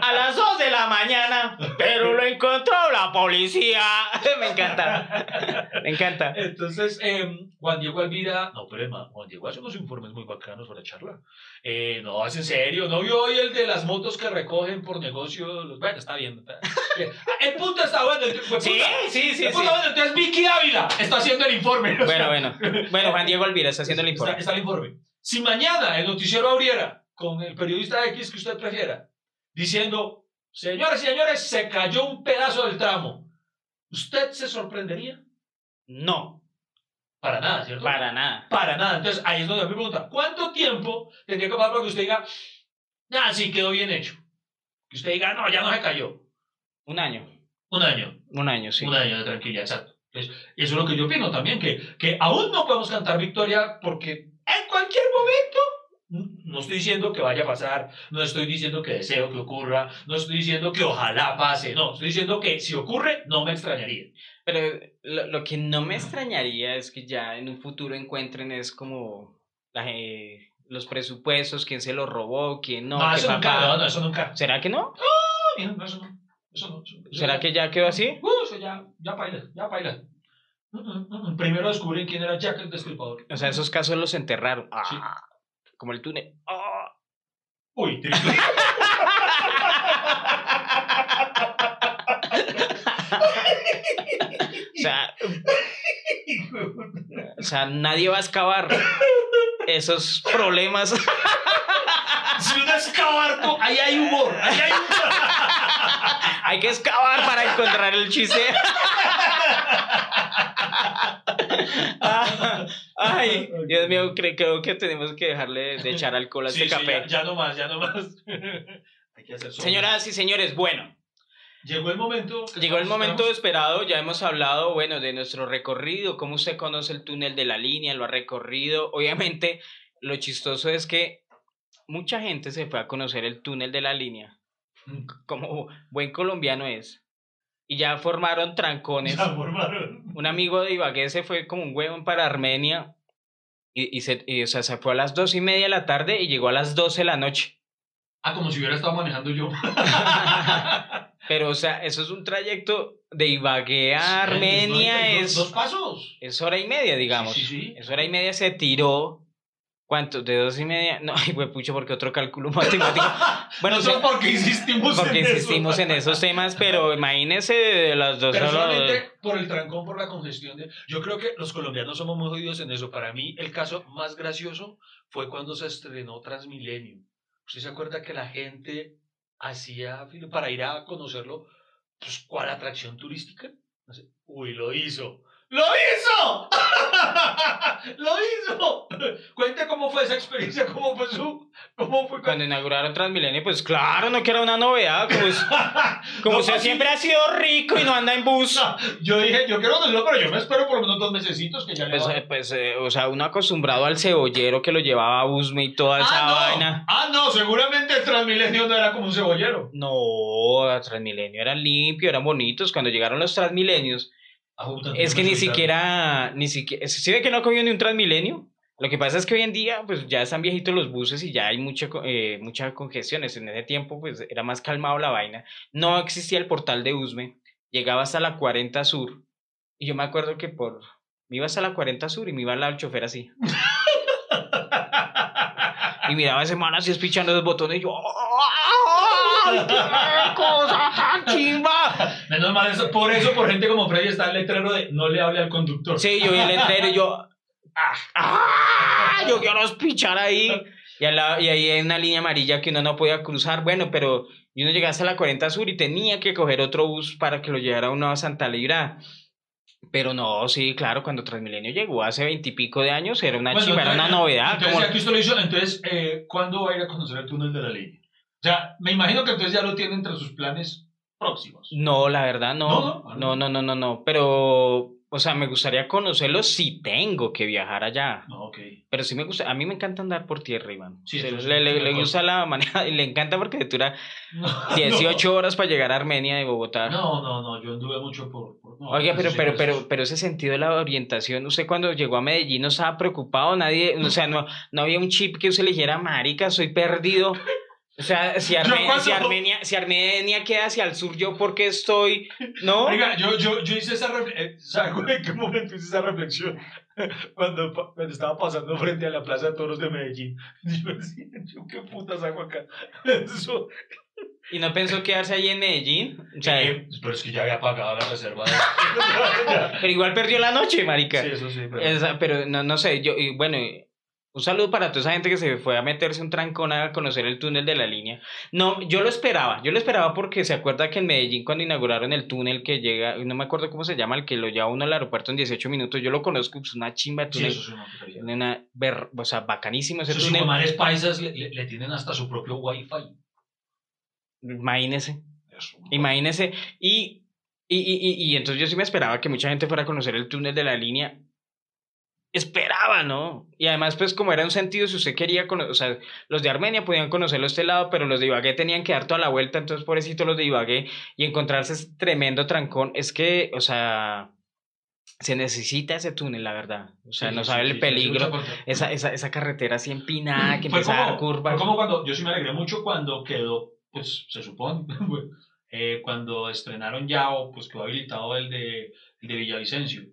a las 2 de la mañana, pero lo encontró la policía. Me encanta. Me encanta. Entonces, eh, Juan Diego Alvira, no, pero es más, Juan Diego hace unos informes muy bacanos para charla. Eh, no, es en serio, ¿no vio hoy el de las motos que recogen por negocio? Los- Bueno, está bien. está- El punto está bueno. el- Sí, sí, sí, El sí. punto bueno, entonces Vicky Ávila está haciendo el informe. o sea, Bueno, bueno. Bueno, Juan Diego Alvira está haciendo el Está, informe. está el informe. Si mañana el noticiero abriera con el periodista X que usted prefiera, diciendo, señores y señores, se cayó un pedazo del tramo, ¿usted se sorprendería? No, Para nada, ¿cierto? para nada. Para nada. Entonces, ahí es donde me pregunta, ¿cuánto tiempo tendría que pasar para que usted diga, ah, sí, quedó bien hecho? Que usted diga, no, ya no se cayó. Un año. Un año. Un año, sí. Un año de tranquilidad, exacto. Entonces, eso es lo que yo opino también, que, que aún no podemos cantar victoria porque en cualquier momento No estoy diciendo que vaya a pasar, no estoy diciendo que deseo que ocurra, no estoy diciendo que ojalá pase, no, estoy diciendo que si ocurre, no me extrañaría. Pero lo, lo que no me extrañaría es que ya en un futuro encuentren es como eh, los presupuestos, quién se los robó, quién no. No, eso nunca, papá. no, no, eso nunca. ¿Será que no? No, no, eso no. Eso no. eso- eso ¿Será que ya quedó así? Uh, eso ya, ya baila, ya baila. Mm, mm, mm. Primero descubren quién era Jack el Destripador. O sea, esos casos los enterraron. Sí. Ah, Como el túnel. Ah. Uy, triple. O sea, o sea, nadie va a excavar esos problemas. si uno es cabarco, ahí hay humor, ahí hay humor. Hay que excavar para encontrar el chiste. Ah, Ay, Dios mío, cre- creo que tenemos que dejarle de echar alcohol a Sí, este sí, café. ya, ya no más, ya no más. hay que hacer. Señoras y señores, bueno, Llegó el momento. llegó el momento esperado, ya hemos hablado, bueno, de nuestro recorrido, cómo usted conoce el túnel de la línea, lo ha recorrido. Obviamente, lo chistoso es que mucha gente se fue a conocer el túnel de la línea, como buen colombiano es, y ya formaron trancones. Ya formaron. Un amigo de Ibagué se fue como un huevón para Armenia, y, y se, y, o sea, se fue a las dos y media de la tarde y llegó a las doce de la noche. Ah, como si hubiera estado manejando yo. Pero, o sea, eso es un trayecto de Ibagué a Sí, Armenia, dos- es, Dos pasos. es hora y media, digamos. Sí. Es hora y media, se tiró. ¿Cuánto? ¿De dos y media? No, güey, pucho, porque otro cálculo matemático. Bueno, no sé o sea, por qué insistimos porque en eso. insistimos en esos temas, pero imagínese de las dos solamente por el trancón, por la congestión. De... Yo creo que los colombianos somos muy jodidos en eso. Para mí, el caso más gracioso fue cuando se estrenó Transmilenio. ¿Usted se acuerda que la gente hacía para ir a conocerlo? Pues, ¿cuál atracción turística? No sé. Uy, lo hizo. ¡Lo hizo! ¡Lo hizo! Cuente cómo fue esa experiencia, cómo fue su... ¿Cómo fue Cuando inauguraron Transmilenio, pues claro, no que era una novedad, como, es- como No, usted pues, siempre ha sido rico y no anda en bus. No, yo dije, yo quiero conocerlo, pero yo me espero por lo menos dos mesecitos que ya le Pues, eh, pues eh, o sea, uno acostumbrado al cebollero que lo llevaba a Usme y toda esa ah, no. vaina. Ah, no, seguramente el Transmilenio no era como un cebollero. No, Transmilenio eran limpios, eran bonitos. Cuando llegaron los Transmilenios, es que ni siquiera, ni siquiera, ¿sí ve que no cogió ni un Transmilenio? Lo que pasa es que hoy en día, pues ya están viejitos los buses y ya hay mucha, eh, mucha congestiones. En ese tiempo, pues era más calmado la vaina. No existía el portal de Usme. Llegaba hasta la 40 Sur. Y yo me acuerdo que por... Me iba hasta la 40 Sur y me iba al chofer así. Y miraba ese man así espichando los botones y yo... ¡Ay, qué cosa tan chimba! Menos mal, eso, por eso, por gente como Freddy está el letrero de no le hable al conductor. Sí, yo vi el letrero y yo... ¡Ah! ¡Ah! Yo quiero espichar ahí. Y, lado- y ahí hay una línea amarilla que uno no podía cruzar. Bueno, pero y uno llegaba hasta la 40 Sur y tenía que coger otro bus para que lo llevara a uno a Santa Librada. Pero no, sí, claro, cuando Transmilenio llegó hace veintipico de años era una Bueno, chimba, era una novedad. Entonces, como- ya que usted lo hizo, entonces, eh, ¿cuándo va a ir a conocer el túnel de la línea? O sea, me imagino que entonces ya lo tiene entre sus planes próximos. No, la verdad No, no. no. No, no, no, no. Pero, o sea, me gustaría conocerlo si tengo que viajar allá. Ok. Pero sí me gusta, a mí me encanta andar por tierra, Iván. Sí, le, le- gusta la manera, y le encanta porque dura No, 18 horas para llegar a Armenia de Bogotá. No, no, no, yo anduve mucho por... por- no, Oiga, eso pero, pero, eso pero, pero ese sentido de la orientación, usted cuando llegó a Medellín no estaba preocupado, nadie, o sea, no, no había un chip que usted le dijera, marica, soy perdido. O sea, si, Arme- si Armenia, si Armenia queda hacia el sur, ¿yo por qué estoy? ¿No? Oiga, yo, yo, yo hice esa reflexión, ¿sabe en qué momento hice esa reflexión? Cuando, cuando estaba pasando frente a la Plaza de Toros de Medellín. Yo decía, yo qué putas hago acá. Eso, ¿Y no pensó quedarse allí en Medellín? O sea, eh, pero es que ya había pagado la reserva. De... pero igual perdió la noche, marica. sí, eso sí, pero... Esa- pero no, no sé, yo, y bueno, y un saludo para toda esa gente que se fue a meterse un trancón a conocer el túnel de la línea. No, yo lo esperaba, yo lo esperaba porque se acuerda que en Medellín cuando inauguraron el túnel que llega, no me acuerdo cómo se llama, el que lo lleva uno al aeropuerto en 18 minutos, yo lo conozco, es una chimba de Sí, túnel, eso es una una ver- o sea, bacanísimo ese Sus túnel, hijuemares paisas le, le- le tienen hasta su propio wifi. imagínese, Eso, imagínese, y, y, y, y, y entonces yo sí me esperaba que mucha gente fuera a conocer el túnel de la línea, esperaba, ¿no? Y además, pues como era un sentido, si usted quería, conocer, o sea, los de Armenia podían conocerlo este lado, pero los de Ibagué tenían que dar toda la vuelta, entonces pobrecito los de Ibagué y encontrarse ese tremendo trancón, es que, o sea, se necesita ese túnel, la verdad. O sea, Sí, no sabe sí, el peligro. sí, esa, esa, esa carretera así empinada que Fue empieza a dar curvas. fue como cuando, yo sí me alegré mucho cuando quedó, pues se supone, eh, cuando estrenaron ya o pues quedó habilitado el de, el de Villavicencio.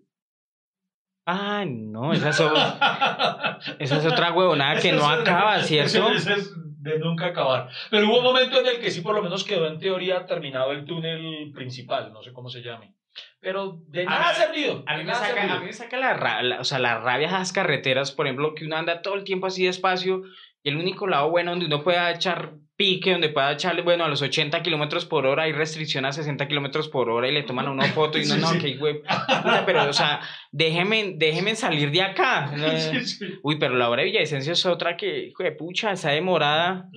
Ay, no, esa es, o- esa es otra huevonada que no acaba, ¿cierto? Ese, ese es de nunca acabar. Pero hubo un momento en el que sí por lo menos quedó en teoría terminado el túnel principal, no sé cómo se llame. Pero de nada A ha servido. A mí, me saca, servido. a mí me saca la, la- o sea, la rabia de esas carreteras, por ejemplo, que uno anda todo el tiempo así despacio y el único lado bueno donde uno pueda echar pique, donde pueda echarle, bueno, a los 80 kilómetros por hora hay restricción a 60 kilómetros por hora y le toman a uno foto y no, sí. que güey, pero, o sea, déjeme, déjeme salir de acá. Sí. Uy, pero la hora de Villavicencio es otra que, hijo de pucha, está demorada.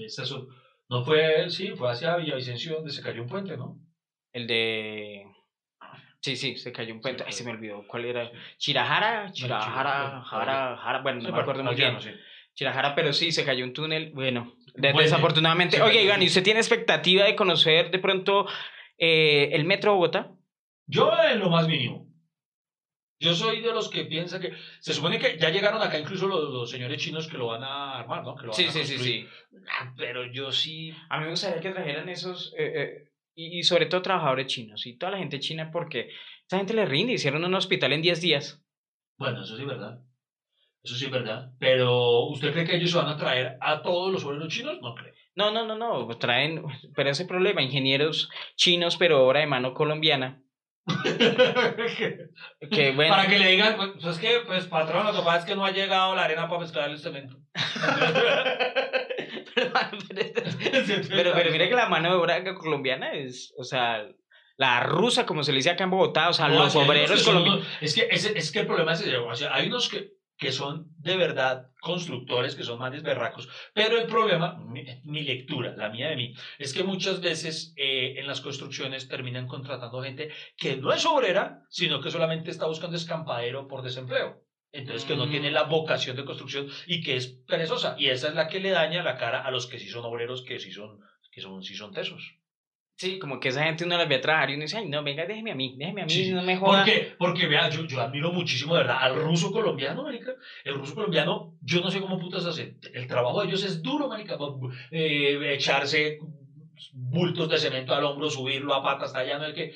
No fue, sí, fue hacia Villavicencio donde se cayó un puente, ¿no? El de... Sí, sí, se cayó un puente. Ay, se me olvidó cuál era. Chirajara, Chirajara, Chirajara. Jara, Jara, bueno, no me acuerdo muy bien. Chirajara, pero sí, se cayó un túnel. Bueno, de- desafortunadamente. Oye. Iván, ¿y usted tiene expectativa de conocer de pronto eh, el Metro Bogotá? Yo en lo más mínimo. Yo soy de los que piensa que se supone que ya llegaron acá incluso los, los señores chinos que lo van a armar, ¿no? Que lo van a construir. Ah, Pero yo sí. A mí me gustaría que trajeran esos, eh, eh, y, y sobre todo trabajadores chinos, y toda la gente china, porque esa gente le rinde, hicieron un hospital en 10 días. Bueno, eso sí es verdad. Eso sí es verdad. Pero ¿usted cree que ellos van a traer a todos los obreros chinos? No creo. No, no, no, no, traen, pero ese problema, ingenieros chinos, pero obra de mano colombiana, que bueno, Para que le digan, pues, pues es que, pues patrón, lo que pasa es que no ha llegado la arena para mezclar el cemento. pero, pero, pero mira que la mano de obra colombiana es, o sea, la rusa, como se le dice acá en Bogotá, o sea, No, los obreros que colombianos. Es que, ese- es que el problema es ese, o sea, hay unos que, que son de verdad constructores, que son manes berracos, pero el problema, mi, mi lectura, la mía de mí, es que muchas veces eh, en las construcciones terminan contratando gente que no es obrera, sino que solamente está buscando escampadero por desempleo. Entonces, que no Mm. tiene la vocación de construcción y que es perezosa. Y esa es la que le daña la cara a los que sí son obreros, que sí son, que son, sí son tesos. Sí, como que esa gente uno las ve a trabajar y uno dice, ay, no, venga, déjeme a mí, déjeme a mí, Sí, no me joda. Porque, porque vea, yo, yo admiro muchísimo, de verdad, al ruso colombiano, marica. El ruso colombiano, yo no sé cómo putas hace. El trabajo de ellos es duro, marica. Eh, echarse bultos de cemento al hombro, subirlo a pata hasta allá, no es que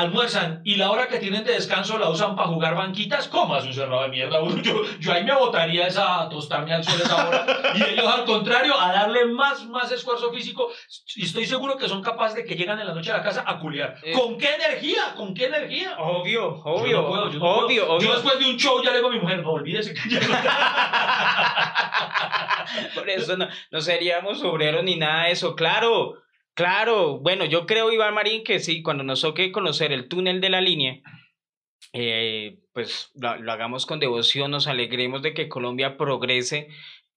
almuerzan y la hora que tienen de descanso la usan para jugar banquitas, comas un cerrado de mierda. Yo, yo ahí me botaría esa, a tostarme al sol esa hora. Y ellos al contrario, a darle más, más esfuerzo físico. Y estoy seguro que son capaces de que llegan en la noche a la casa a culiar. Eh. ¿Con qué energía? ¿Con qué energía? Obvio, Yo obvio, no puedo, yo no obvio, puedo. obvio. Yo después de un show ya le digo a mi mujer, no olvídese que ya Por eso no, no seríamos obreros ni nada de eso. Claro, claro. Bueno, yo creo, Iván Marín, que sí, cuando nos toque conocer el túnel de la línea, eh, pues lo, hagamos con devoción, nos alegremos de que Colombia progrese,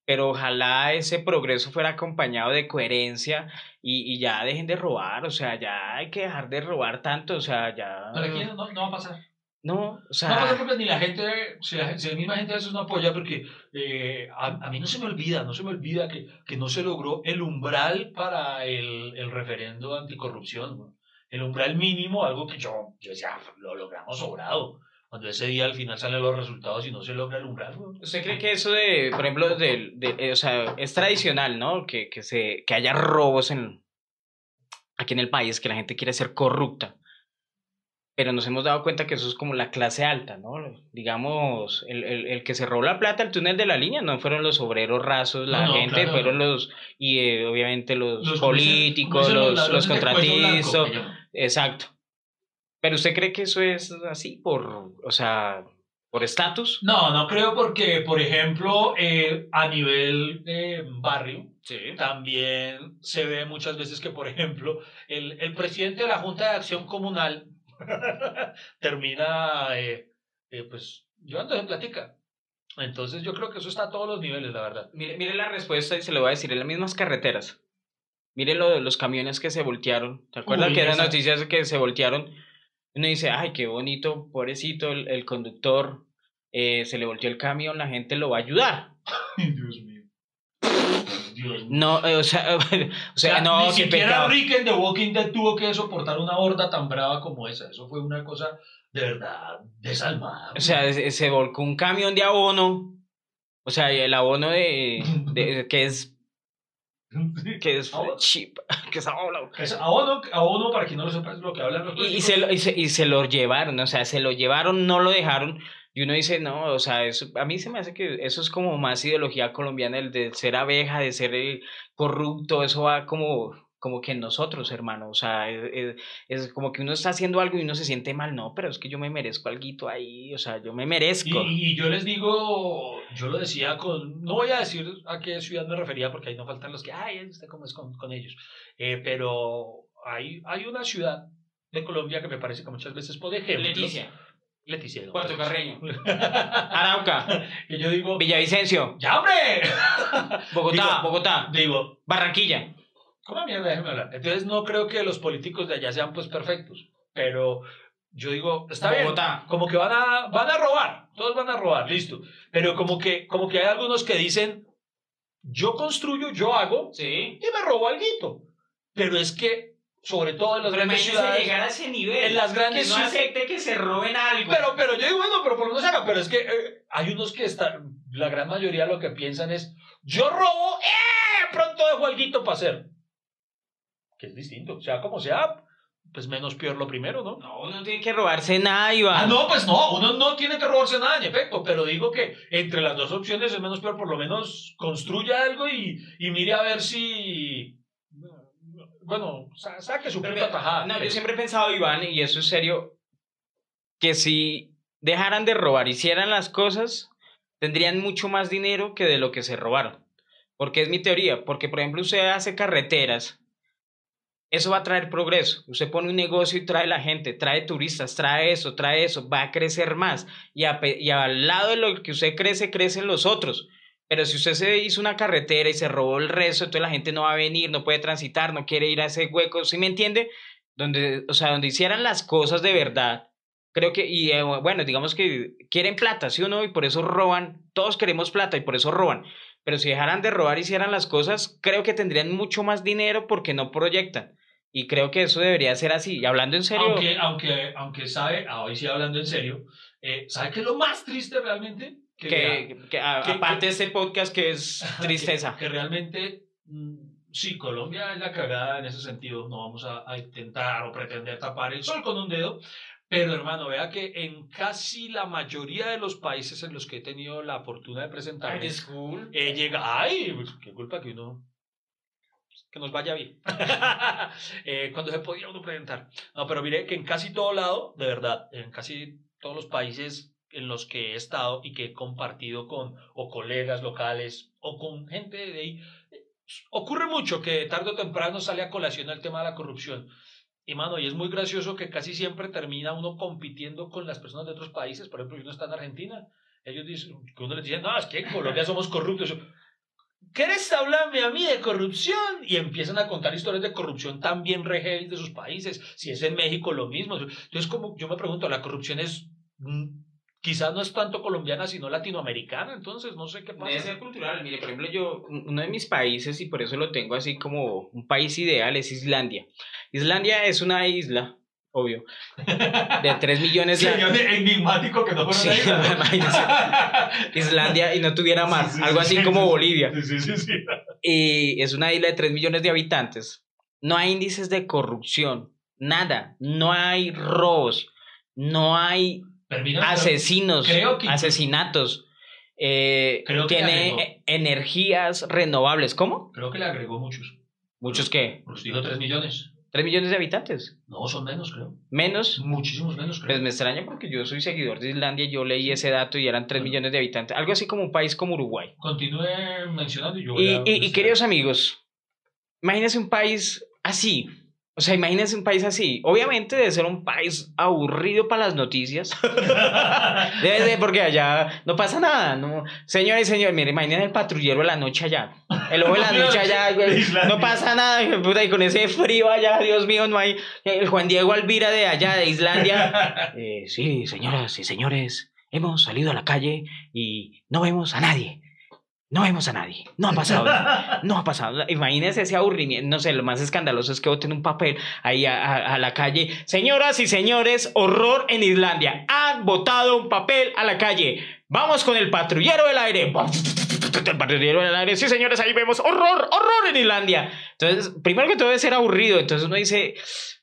pero ojalá ese progreso fuera acompañado de coherencia y, ya dejen de robar, o sea, ya hay que dejar de robar tanto, o sea, ya... Pero aquí no, no va a pasar. No, o No sea... pasar porque ni la gente, si la, si la misma gente a veces no apoya, porque eh, a, a mí no se me olvida, no se me olvida que, que no se logró el umbral para el, el referendo anticorrupción. ¿no? El umbral mínimo, algo que yo, yo decía, "Ah, lo logramos sobrado. Cuando ese día al final salen los resultados y no se logra el umbral. ¿no? ¿Usted cree que eso de, por ejemplo, de, de- eh, o sea, es tradicional, ¿no? Que, que, se, que haya robos en, aquí en el país, que la gente quiere ser corrupta. Pero nos hemos dado cuenta que eso es como la clase alta, ¿no? Digamos, el, el, el que se robó la plata al túnel de la línea no fueron los obreros rasos, la No, no, gente, claro. fueron los, y eh, obviamente los, políticos, los, los contratistas, exacto. Pero usted cree que eso es así por, o sea, por estatus? No, no creo porque, por ejemplo, eh, a nivel eh, barrio, Sí. también se ve muchas veces que, por ejemplo, el, el presidente de la Junta de Acción Comunal termina, eh, eh, pues, llevando de platica. Entonces yo creo que eso está a todos los niveles, la verdad. Mire, mire la respuesta y se lo voy a decir, en las mismas carreteras. Mire lo de los camiones que se voltearon. ¿Se acuerdan Uy, que eran noticias que se voltearon? Uno dice, ay, qué bonito, pobrecito el, el conductor. eh, se le volteó el camión, la gente lo va a ayudar. Dios mío. Dios mío. No, eh, o sea, o sea, no, ni qué siquiera pecado. Rick en The Walking Dead tuvo que soportar una horda tan brava como esa. Eso fue una cosa de verdad desalmada. O sea, se, se volcó un camión de abono. O sea, el abono de, de- que es que es cheap, que es abono. Es abono, abono, para quien no lo sepa, es lo que hablan los Y, se, lo- y, se, y se lo llevaron, o sea, se lo llevaron, no lo dejaron. Y uno dice, no, o sea, eso, a mí se me hace que eso es como más ideología colombiana, el de ser abeja, de ser corrupto, eso va como, como que en nosotros, hermano. O sea, es, es- es como que uno está haciendo algo y uno se siente mal, no, pero es que yo me merezco algo ahí, o sea, yo me merezco. Y, y yo les digo, yo lo decía con, no voy a decir a qué ciudad me refería porque ahí no faltan los que, ay, usted cómo es con, con ellos, Eh, pero hay, hay una ciudad de Colombia que me parece que muchas veces, por ejemplo, Leticia, Leticia. no, Puerto. Carreño, Arauca, que yo digo, Villavicencio, ¡ya hombre! Bogotá, Digo- Bogotá, digo, Barranquilla. ¿cómo mierda? Déjeme hablar. Entonces no creo que los políticos de allá sean pues perfectos, pero yo digo, está bien. Bogotá. como que van a, van a robar, todos van a robar, listo. Pero como que, como que hay algunos que dicen, yo construyo, yo hago Sí. y me robo algo. Pero es que, sobre todo en las Pero grandes ciudades... llegar a ese nivel. en las grandes que no acepte que se roben algo. Pero, pero yo digo, bueno, pero por lo menos haga. Pero es que eh, hay unos que están, la gran mayoría lo que piensan es, yo robo, ¡eh! Pronto dejo algo para hacer. Que es distinto, sea como sea, pues menos peor lo primero, ¿no? No, uno no tiene que robarse nada, Iván. Ah, no, pues no, uno no tiene que robarse nada, en efecto, pero digo que entre las dos opciones es menos peor, por lo menos construya algo y, y mire a ver si, bueno, sa- saque su puta tajada. No, yo pues. siempre he pensado, Iván, y eso es serio, que si dejaran de robar, hicieran las cosas, tendrían mucho más dinero que de lo que se robaron. Porque es mi teoría. Porque, por ejemplo, usted hace carreteras. Eso va a traer progreso. Usted pone un negocio y trae la gente, trae turistas, trae eso, trae eso, va a crecer más. Y, a y al lado de lo que usted crece, crecen los otros. Pero si usted se hizo una carretera y se robó el resto, entonces la gente no va a venir, no puede transitar, no quiere ir a ese hueco, ¿sí me entiende? Donde, o sea, donde hicieran las cosas de verdad. Creo que, y eh, bueno, digamos que quieren plata, ¿sí o no? Y por eso roban. Todos queremos plata y por eso roban. Pero si dejaran de robar y hicieran las cosas, creo que tendrían mucho más dinero porque no proyectan. Y creo que eso debería ser así. Y hablando en serio, Aunque, aunque, aunque sabe, ah, hoy sí hablando en serio, eh, ¿sabe qué es lo más triste realmente? Que, que a- que- aparte de este podcast que es tristeza. Que, que realmente, mm, sí, Colombia es la cagada en ese sentido. No vamos a, a intentar o pretender tapar el sol con un dedo. Pero hermano, vea que en casi la mayoría de los países en los que he tenido la fortuna de presentarme, eh, llega, ay, pues, qué culpa que uno, que nos vaya bien. Eh, cuando se podía uno presentar. No, pero mire que en casi todo lado, de verdad, en casi todos los países en los que he estado y que he compartido con o colegas locales o con gente de ahí, ocurre mucho que tarde o temprano sale a colación el tema de la corrupción. Y mano, y es muy gracioso que casi siempre termina uno compitiendo con las personas de otros países. Por ejemplo, si uno está en Argentina, ellos dicen, que uno les dice, no, es que en Colombia somos corruptos. ¿Quieres hablarme a mí de corrupción? Y empiezan a contar historias de corrupción también re heavy de sus países. Si es en México, lo mismo. Entonces, como yo me pregunto, la corrupción es. Quizás no es tanto colombiana, sino latinoamericana. Entonces, no sé qué pasa. Debe ser cultural. Mire, por ejemplo, yo, uno de mis países, y por eso lo tengo así como un país ideal, es Islandia. Islandia es una isla, obvio, de 3 millones de Señor enigmático que no Sí, imagínese. Islandia y no tuviera mar, Sí, sí, algo sí, así sí, como. Bolivia. Sí, sí, sí. Y es una isla de 3 millones de habitantes. No hay índices de corrupción, nada. No hay robos, no hay Asesinos, creo que- asesinatos. Eh, Creo que tiene agregó. e- energías renovables. ¿Cómo? Creo que le agregó muchos. ¿Muchos qué? Pues dijo 3 millones. 3 millones de habitantes. No, son menos, creo. Menos. Muchísimos menos, creo. Pues me extraña porque yo soy seguidor de Islandia yo leí ese dato y eran 3 Bueno. millones de habitantes. Algo así como un país como Uruguay. Continúe mencionando y yo voy Y, a... y- y queridos amigos, imagínense un país así. O sea, imagínense un país así. Obviamente debe ser un país aburrido para las noticias. Debe ser porque allá no pasa nada. No. Señores y señores, miren, imaginen el patrullero de la noche allá. El ojo de la noche allá, güey. No pasa nada, puta, y con ese frío allá, Dios mío, no hay. El Juan Diego Alvira de allá, de Islandia. Eh, sí, señoras y señores, hemos salido a la calle y no vemos a nadie. No vemos a nadie. No ha pasado nada. No ha pasado. Imagínense ese aburrimiento. No sé, lo más escandaloso es que boten un papel ahí a, la calle. Señoras y señores, horror en Islandia. Han botado un papel a la calle. Vamos con el patrullero del aire. El patrullero del aire. Sí, señores, ahí vemos horror, horror en Islandia. Entonces, primero que todo debe ser aburrido. Entonces uno dice,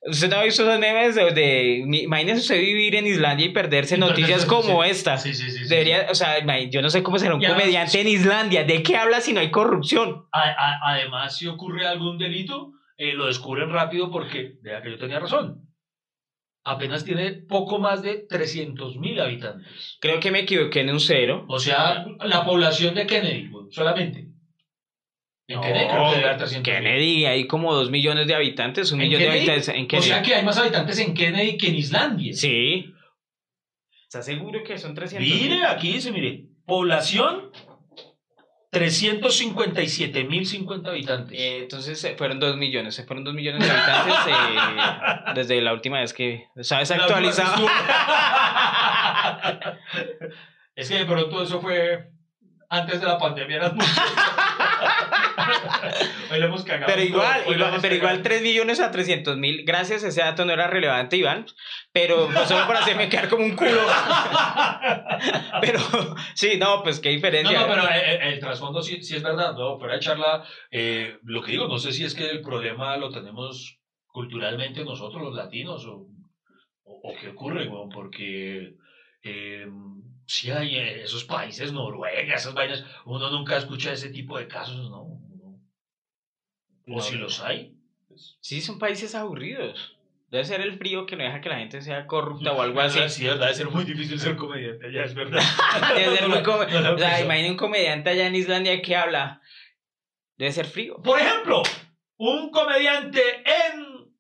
usted no ha visto esos memes de, de imagínese usted vivir en Islandia y perderse Y noticias como sí. esta. Sí, sí, sí. Debería, sí. o sea, yo no sé cómo será un además- comediante en Islandia. ¿De qué habla si no hay corrupción? A- a- además, si ocurre algún delito, eh, lo descubren rápido porque, vea que yo tenía razón, apenas tiene poco más de 300.000 habitantes. Creo que me equivoqué en un cero. O sea, la población de Kennedy, solamente. En No, Kennedy creo que debe haber 300.000. Kennedy, hay como dos millones de habitantes, un ¿En millón de habitantes en O Kennedy. sea que hay más habitantes en Kennedy que en Islandia. Sí. ¿Estás seguro que son 300? Mire, aquí dice, mire, población 357.050 habitantes. Eh, entonces eh, fueron dos millones, se fueron dos millones de habitantes eh, desde la última vez que, ¿sabes? Actualizado. es que de pronto eso fue antes de la pandemia. Eran muchos. Hoy lo hemos cagado. Pero igual, pero igual cagado. 3 millones a 300 mil, gracias, ese dato no era relevante, Iván, pero pues, solo para hacerme quedar como un culo. pero sí, no, pues qué No, diferencia. no, pero eh, eh, el, trasfondo sí, sí es verdad, ¿no? Fuera de charla, eh, lo que digo, no sé si es que el problema lo tenemos culturalmente nosotros los latinos o, o, o qué ocurre, porque eh, sí hay eh, esos países, Noruega, esas vainas, uno nunca escucha ese tipo de casos, ¿no? O No. si los hay. pues, Sí, son países aburridos. Debe ser el frío que no deja que la gente sea corrupta o algo así. Sí, verdad, debe ser muy difícil ser comediante, ya es verdad. Debe ser muy lo O sea, imagina un comediante allá en Islandia que habla. Debe ser frío. Por ejemplo, un comediante en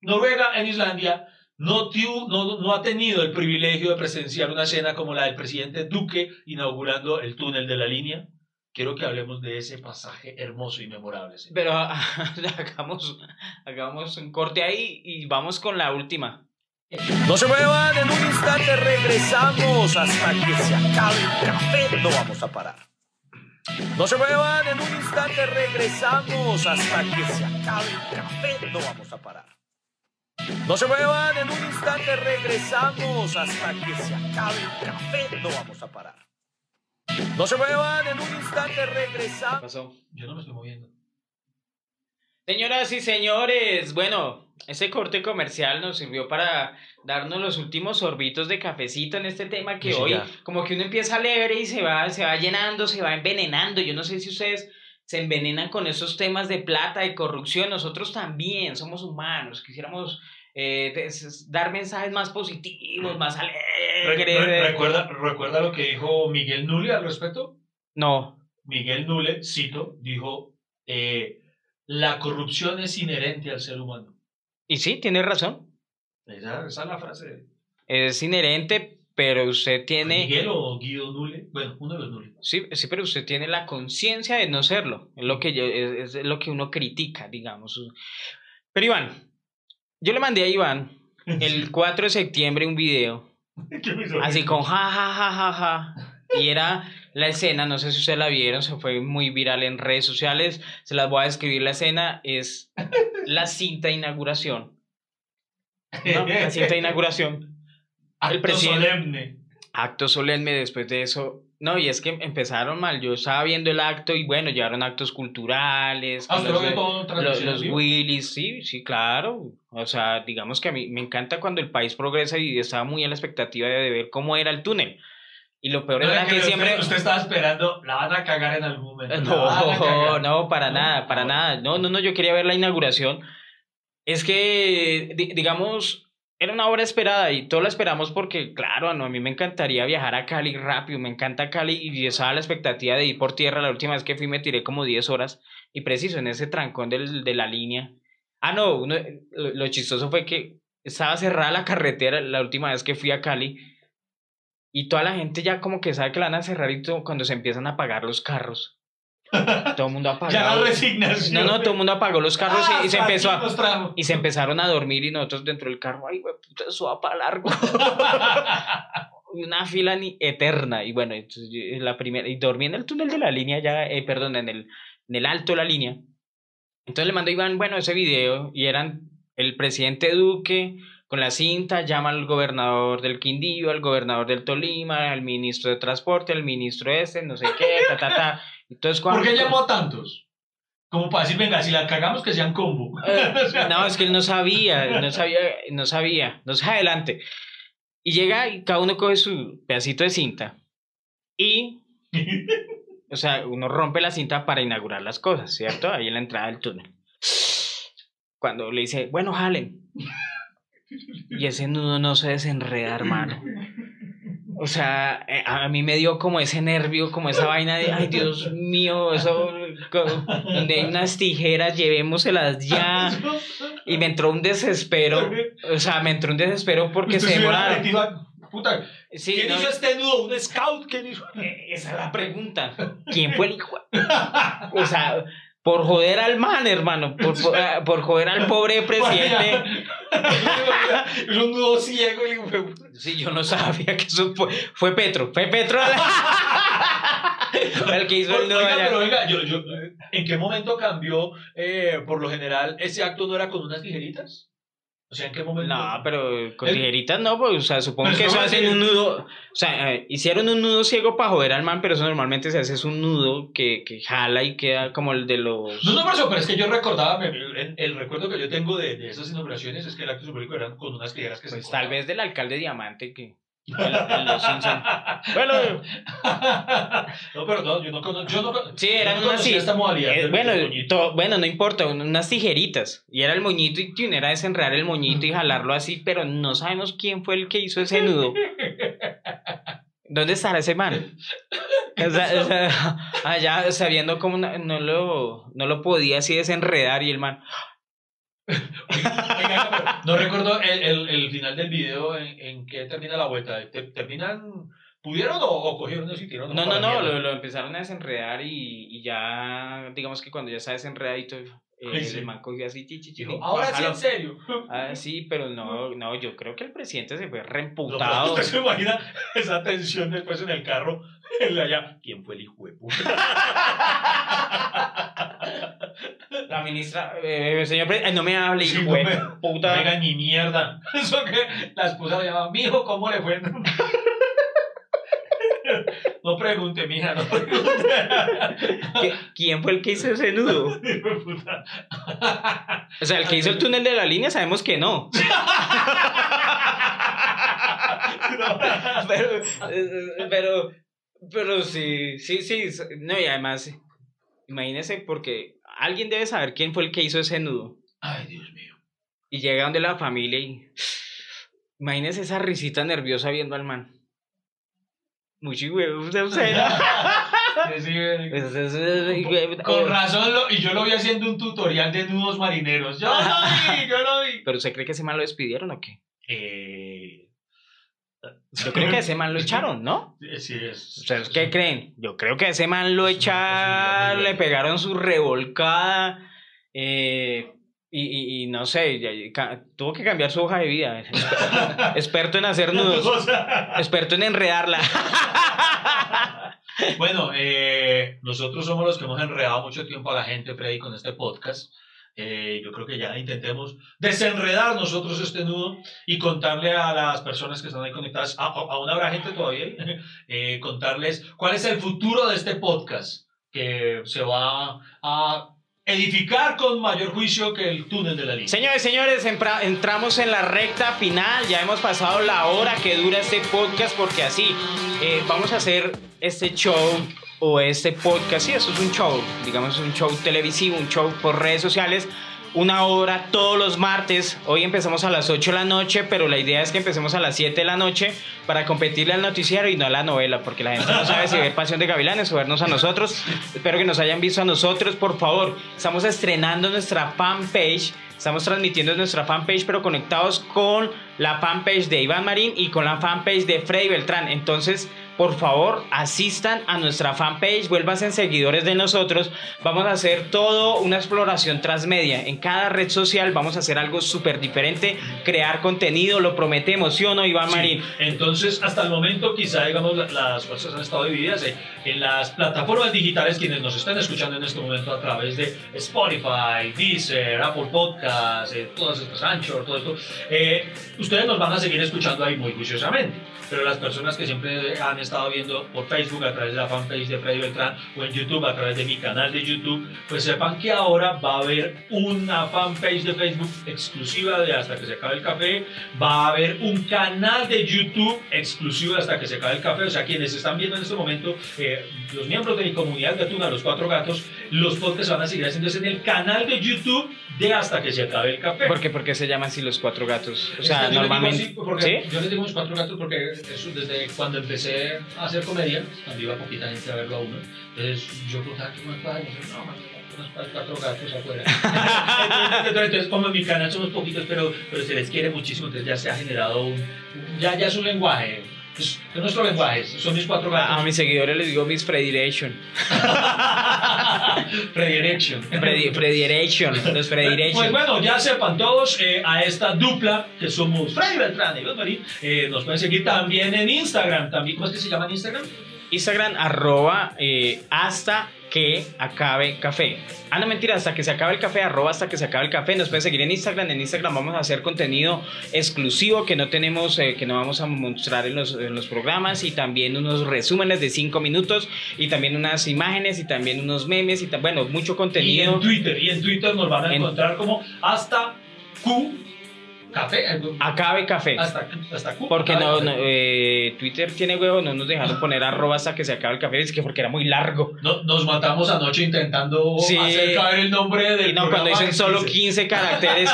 Noruega, en Islandia, no, tiu- no, no ha tenido el privilegio de presenciar una escena como la del presidente Duque inaugurando el túnel de la línea. Quiero que hablemos de ese pasaje hermoso y memorable. señor. Pero hagamos, hagamos un corte ahí y vamos con la última. No se muevan, en un instante regresamos hasta que se acabe el café. No vamos a parar. No se muevan, en un instante regresamos hasta que se acabe el café. No vamos a parar. No se muevan, en un instante regresamos hasta que se acabe el café. No vamos a parar. No se muevan, en un instante ¿Qué regresamos. pasó? Yo no me estoy moviendo. Señoras y señores, bueno, ese corte comercial nos sirvió para darnos los últimos sorbitos de cafecito en este tema que Sí, hoy, ya. como que uno empieza alegre y se va, se va llenando, se va envenenando. Yo no sé si ustedes se envenenan con esos temas de plata, de corrupción. Nosotros también somos humanos, quisiéramos eh, dar mensajes más positivos, más Re- alegres. re- ¿Recuerda, ¿Recuerda lo que dijo Miguel Nule al respecto? No, Miguel Nule, cito, dijo, eh, la corrupción es inherente al ser humano. y sí, tiene razón. Esa, esa es la frase. Es inherente, pero usted tiene... Miguel o Guido Nule, bueno, uno de los Nule. Sí, sí, pero usted tiene la conciencia de no serlo. Es lo que yo, es, es lo que uno critica, digamos. Pero Iván, yo le mandé a Iván el 4 de septiembre un video, así con ja, ja, ja, ja, ja. Y era la escena, no sé si ustedes la vieron, se fue muy viral en redes sociales. Se las voy a describir. La escena es la cinta de inauguración. ¿no? La cinta de inauguración. Acto el presidente- solemne. acto solemne después de eso. No, y es que empezaron mal. Yo estaba viendo el acto y bueno, llevaron actos culturales. Ah, con ¿usted lo los, en los, los en? Willys, sí, sí, claro. O sea, digamos que a mí me encanta cuando el país progresa y estaba muy a la expectativa de ver cómo era el túnel. Y lo peor No, era es que usted- siempre... Usted estaba esperando, la van a cagar en algún momento. No, no, para No, nada, para no. nada. No, no, no, yo quería ver la inauguración. Es que, di- digamos, era una obra esperada y todo la esperamos porque, claro, no, a mí me encantaría viajar a Cali rápido, me encanta Cali y estaba la expectativa de ir por tierra. La última vez que fui me tiré como 10 horas y preciso en ese trancón del, de la línea. Ah, no, uno- lo, lo chistoso fue que estaba cerrada la carretera la última vez que fui a Cali y toda la gente ya como que sabe que la van a cerrar y todo, cuando se empiezan a apagar los carros. Todo el mundo apagó. Ya la resignación. No, no, todo el mundo apagó los carros y- Ah, y, se empezó a, y se empezaron a dormir y nosotros dentro del carro, ay, güey, puta, eso va para largo. una fila ni eterna. Y bueno, entonces la primera, y dormí en el túnel de la línea ya, eh, perdón, en el, en el alto de la línea. Entonces le mandó Iván, bueno, ese video, y eran el presidente Duque con la cinta, llama al gobernador del Quindío, al gobernador del Tolima, al ministro de Transporte, al ministro este, no sé qué, ta, ta, ta. Entonces, ¿Por qué llamó a tantos? Como para decir, venga, si la cagamos, que sean combo. Eh, No, es que él no sabía, no sabía, no sabía, no adelante. Y llega y cada uno coge su pedacito de cinta y, o sea, uno rompe la cinta para inaugurar las cosas, ¿cierto? Ahí en la entrada del túnel. Cuando le dice, bueno, jalen. Y ese nudo no se desenreda, hermano. O sea, eh, a mí me dio como ese nervio, como esa vaina de, ay, Dios mío, eso, donde hay unas tijeras, llevémoselas ya. Y me entró un desespero, o sea, me entró un desespero porque se se hubiera demora. metido a- Puta, Sí, ¿quién no, hizo este nudo? ¿Un scout? ¿Quién hizo? eh, esa es la pregunta. ¿Quién fue el hijo? O sea, por joder al man, hermano, por, por, ah, por joder al pobre presidente. Es un nudo ciego. Sí, yo no sabía que eso fue, fue Petro, fue Petro el que hizo el nudo Oiga, pero oiga, yo, yo, ¿en qué momento cambió? eh, por lo general, ese acto no era con unas tijeritas. O sea, ¿en qué momento? No, pero con tijeritas no, pues, o sea, supongo Pero que es eso hacen un nudo, o sea, eh, hicieron un nudo ciego para joder al man, pero eso normalmente se hace es un nudo que, que jala y queda como el de los... No, no, eso, pero es que yo recordaba, me- el, el recuerdo que yo tengo de, de esas inauguraciones es que el acto simbólico eran con unas tijeras que Pues se tal vez del alcalde Diamante que... Bueno, no, pero no, yo no conozco. Yo no, Sí, eran no unas esta modalidad. Eh, bueno, to- no importa, un- unas tijeritas. Y era el moñito y tun, era desenredar el moñito y jalarlo así, pero no sabemos quién fue el que hizo ese nudo. ¿Dónde estará ese man? O sea, o sea, allá sabiendo cómo no, no lo, no lo podía así desenredar y el man... No recuerdo el, el, el final del video en, en que termina la vuelta. Te- ¿Terminan? ¿Pudieron o, o cogieron y tiraron? No, no, no, lo, lo empezaron a desenredar y, y ya, digamos que cuando ya está desenredadito, eh, Ay, sí. el man cogió así, chi, chi, chi, Dijo, y ahora sí, bájalo". en serio. Ah, sí, pero no, no, yo creo que el presidente se fue reemputado. ¿Usted se imagina esa tensión después en el carro? En la allá, ¿quién fue el hijo de puta? La ministra, eh, señor presidente, no me hable, Sí, hijo no me- puta. Oiga, ni mierda. Eso que la esposa le llama, mijo, ¿cómo le fue? No pregunte, mija, no pregunte. ¿Qué- ¿Quién fue el que hizo ese nudo? O sea, el que hizo el túnel de la línea sabemos que no. Pero, eh, pero, pero sí, sí, sí. No, y además, imagínese porque alguien debe saber quién fue el que hizo ese nudo. Ay, Dios mío. Y llega donde la familia y. Imagínese esa risita nerviosa viendo al man. Mucho huevo, es- Con razón, lo- y yo lo vi haciendo un tutorial de nudos marineros. Yo lo vi, yo lo vi. ¿Pero usted cree que ese man lo despidieron o qué? Eh, Yo creo que a ese man lo echaron, ¿no? sí, es. ¿Ustedes qué creen? Yo creo que a ese man lo echaron, le pegaron su revolcada. eh, y, y- y no sé, ya- tuvo que cambiar su hoja de vida. Experto en hacer nudos, O sea, experto en enredarla. Bueno, eh, nosotros somos los que hemos enredado mucho tiempo a la gente, Freddy, con este podcast. Eh, yo creo que ya intentemos desenredar nosotros este nudo y contarle a las personas que están ahí conectadas, aún habrá gente todavía, eh, contarles cuál es el futuro de este podcast, que se va a edificar con mayor juicio que el túnel de la línea. Señores, señores, entramos en la recta final. Ya hemos pasado la hora que dura este podcast porque así eh, vamos a hacer este show o este podcast. Sí, eso es un show, digamos, un show televisivo, un show por redes sociales. Una hora todos los martes. Hoy empezamos a las 8 de la noche, pero la idea es que empecemos a las 7 de la noche para competirle al noticiero y no a la novela, porque la gente no sabe si ver Pasión de Gavilanes o vernos a nosotros. Espero que nos hayan visto a nosotros, por favor. Estamos estrenando nuestra fanpage. Estamos transmitiendo en nuestra fanpage, pero conectados con la fanpage de Iván Marín y con la fanpage de Freddy Beltrán. Entonces, por favor, asistan a nuestra fanpage, vuélvanse seguidores de nosotros. Vamos a hacer todo una exploración transmedia. En cada red social vamos a hacer algo súper diferente, crear contenido, lo prometemos, ¿sí o no, Iván Sí, Marín? Entonces, hasta el momento, quizá, digamos, la- las fuerzas han estado divididas eh, en las plataformas digitales, quienes nos están escuchando en este momento a través de Spotify, Deezer, Apple Podcasts, eh, todas estas, Anchor, todo esto. eh, ustedes nos van a seguir escuchando ahí muy juiciosamente. Pero las personas que siempre han estado viendo por Facebook a través de la fanpage de Freddy Beltrán o en YouTube a través de mi canal de YouTube, pues sepan que ahora va a haber una fanpage de Facebook exclusiva de Hasta que se acabe el café, va a haber un canal de YouTube exclusivo de Hasta que se acabe el café, o sea, quienes están viendo en este momento, eh, los miembros de mi comunidad gatuna, los cuatro gatos, los podcasts van a seguir haciéndose en el canal de YouTube de Hasta que se acabe el café. ¿Por qué, por qué se llaman así los cuatro gatos? O sea, que yo digo normalmente... porque ¿Sí? Yo les digo los cuatro gatos porque eso desde cuando empecé a hacer comedia, cuando iba poquita gente a verlo a uno, entonces yo preguntaba qué más padre, yo, no, man, unos cuatro gatos afuera. entonces, entonces, como en mi canal somos poquitos, pero, pero se les quiere muchísimo, entonces ya se ha generado un, ya, ya es un lenguaje, es, es nuestro lenguaje, son mis cuatro A, a gatos. mis seguidores les digo mis Fredirection. Predirection. Fredi- Fredirection, los Pues Fredirection. bueno, ya sepan todos eh, a esta dupla que somos Freddy Beltrán y Iván Marín. eh, nos pueden seguir también en Instagram. También, ¿Cómo es que se llama en Instagram? Instagram arroba eh, hasta que acabe café. Ah, no mentira, hasta que se acabe el café, arroba hasta que se acabe el café. Nos pueden seguir en Instagram. En Instagram vamos a hacer contenido exclusivo que no tenemos, eh, que no vamos a mostrar en los, en los programas y también unos resúmenes de 5 minutos y también unas imágenes y también unos memes y bueno, mucho Y contenido. en Twitter. Y en Twitter nos van a En- encontrar como hasta Q Café. Acabe café. Hasta, hasta Q. Porque no, eh, Twitter tiene huevo, no nos dejaron poner arroba hasta que se acabe el café, es que porque era muy largo. No- nos matamos anoche intentando Sí. hacer caber el nombre del Y no, cuando dicen en solo 15. 15 caracteres,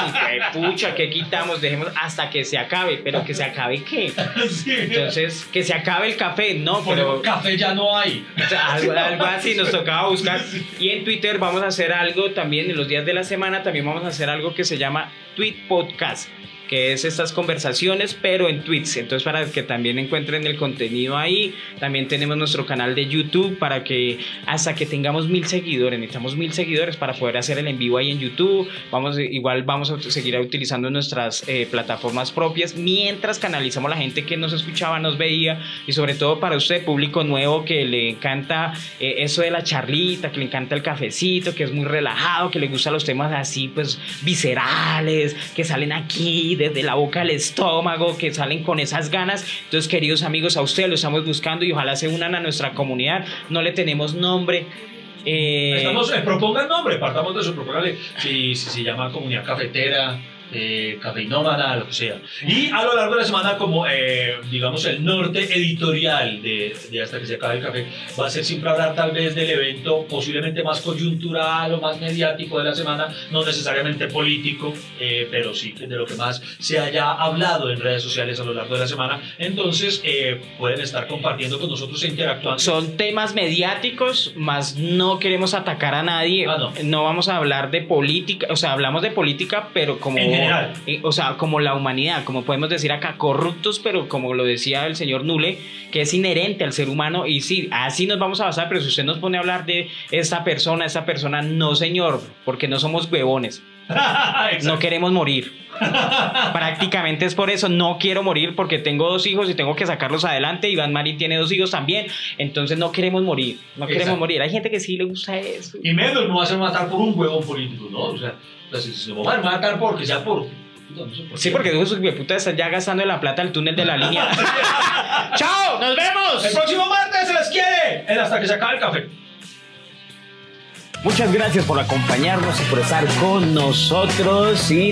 y pucha, ¿qué quitamos? Dejemos hasta que se acabe, pero que se acabe qué. Sí. Entonces, que se acabe el café, no, Porque pero café ya no hay. o sea, algo, algo así nos tocaba buscar. Y en Twitter vamos a hacer algo también, en los días de la semana también vamos a hacer algo que se llama Tweet Podcast que es estas conversaciones, pero en tweets. Entonces, para que también encuentren el contenido ahí, también tenemos nuestro canal de YouTube para que hasta que tengamos mil seguidores, necesitamos mil seguidores para poder hacer el en vivo ahí en YouTube. Vamos, igual vamos a seguir utilizando nuestras eh, plataformas propias mientras canalizamos la gente que nos escuchaba, nos veía y sobre todo para usted, público nuevo que le encanta eh, eso de la charlita, que le encanta el cafecito, que es muy relajado, que le gustan los temas así, pues viscerales, que salen aquí desde la boca al estómago, que salen con esas ganas. Entonces, queridos amigos, a ustedes lo estamos buscando y ojalá se unan a nuestra comunidad. No le tenemos nombre. Eh, Estamos, eh, propongan nombre, partamos de eso, proponganle si, si se llama comunidad cafetera, eh, cafeinómana, lo que sea. Y a lo largo de la semana, como eh, digamos el norte editorial de, de Hasta que se acabe el café, va a ser siempre hablar tal vez del evento posiblemente más coyuntural o más mediático de la semana, no necesariamente político, eh, pero sí de lo que más se haya hablado en redes sociales a lo largo de la semana. Entonces eh, pueden estar compartiendo con nosotros e interactuando. Son temas mediáticos, más no queremos atacar a nadie. Ah, no. vamos a hablar de política, o sea, hablamos de política, pero como. En general. eh, o sea, como la humanidad, como podemos decir acá, corruptos, pero como lo decía el señor Nule, que es inherente al ser humano. Y sí, así nos vamos a basar, pero si usted nos pone a hablar de esta persona, esta persona, no, señor, porque no somos huevones. No queremos morir. Prácticamente es por eso, no quiero morir porque tengo dos hijos y tengo que sacarlos adelante. Iván Marín tiene dos hijos también. Entonces no queremos morir, no queremos Exacto. morir. Hay gente que sí le gusta eso. Y menos a hacer matar por un huevón político, ¿no? O sea, pues, si se me va a matar porque sea por. puta, no sé por Sí, porque esos puta están ya gastando la plata del túnel de la línea. ¡Chao! ¡Nos vemos! El próximo martes se les quiere. El hasta que se acabe el café. Muchas gracias por acompañarnos y por estar con nosotros. Y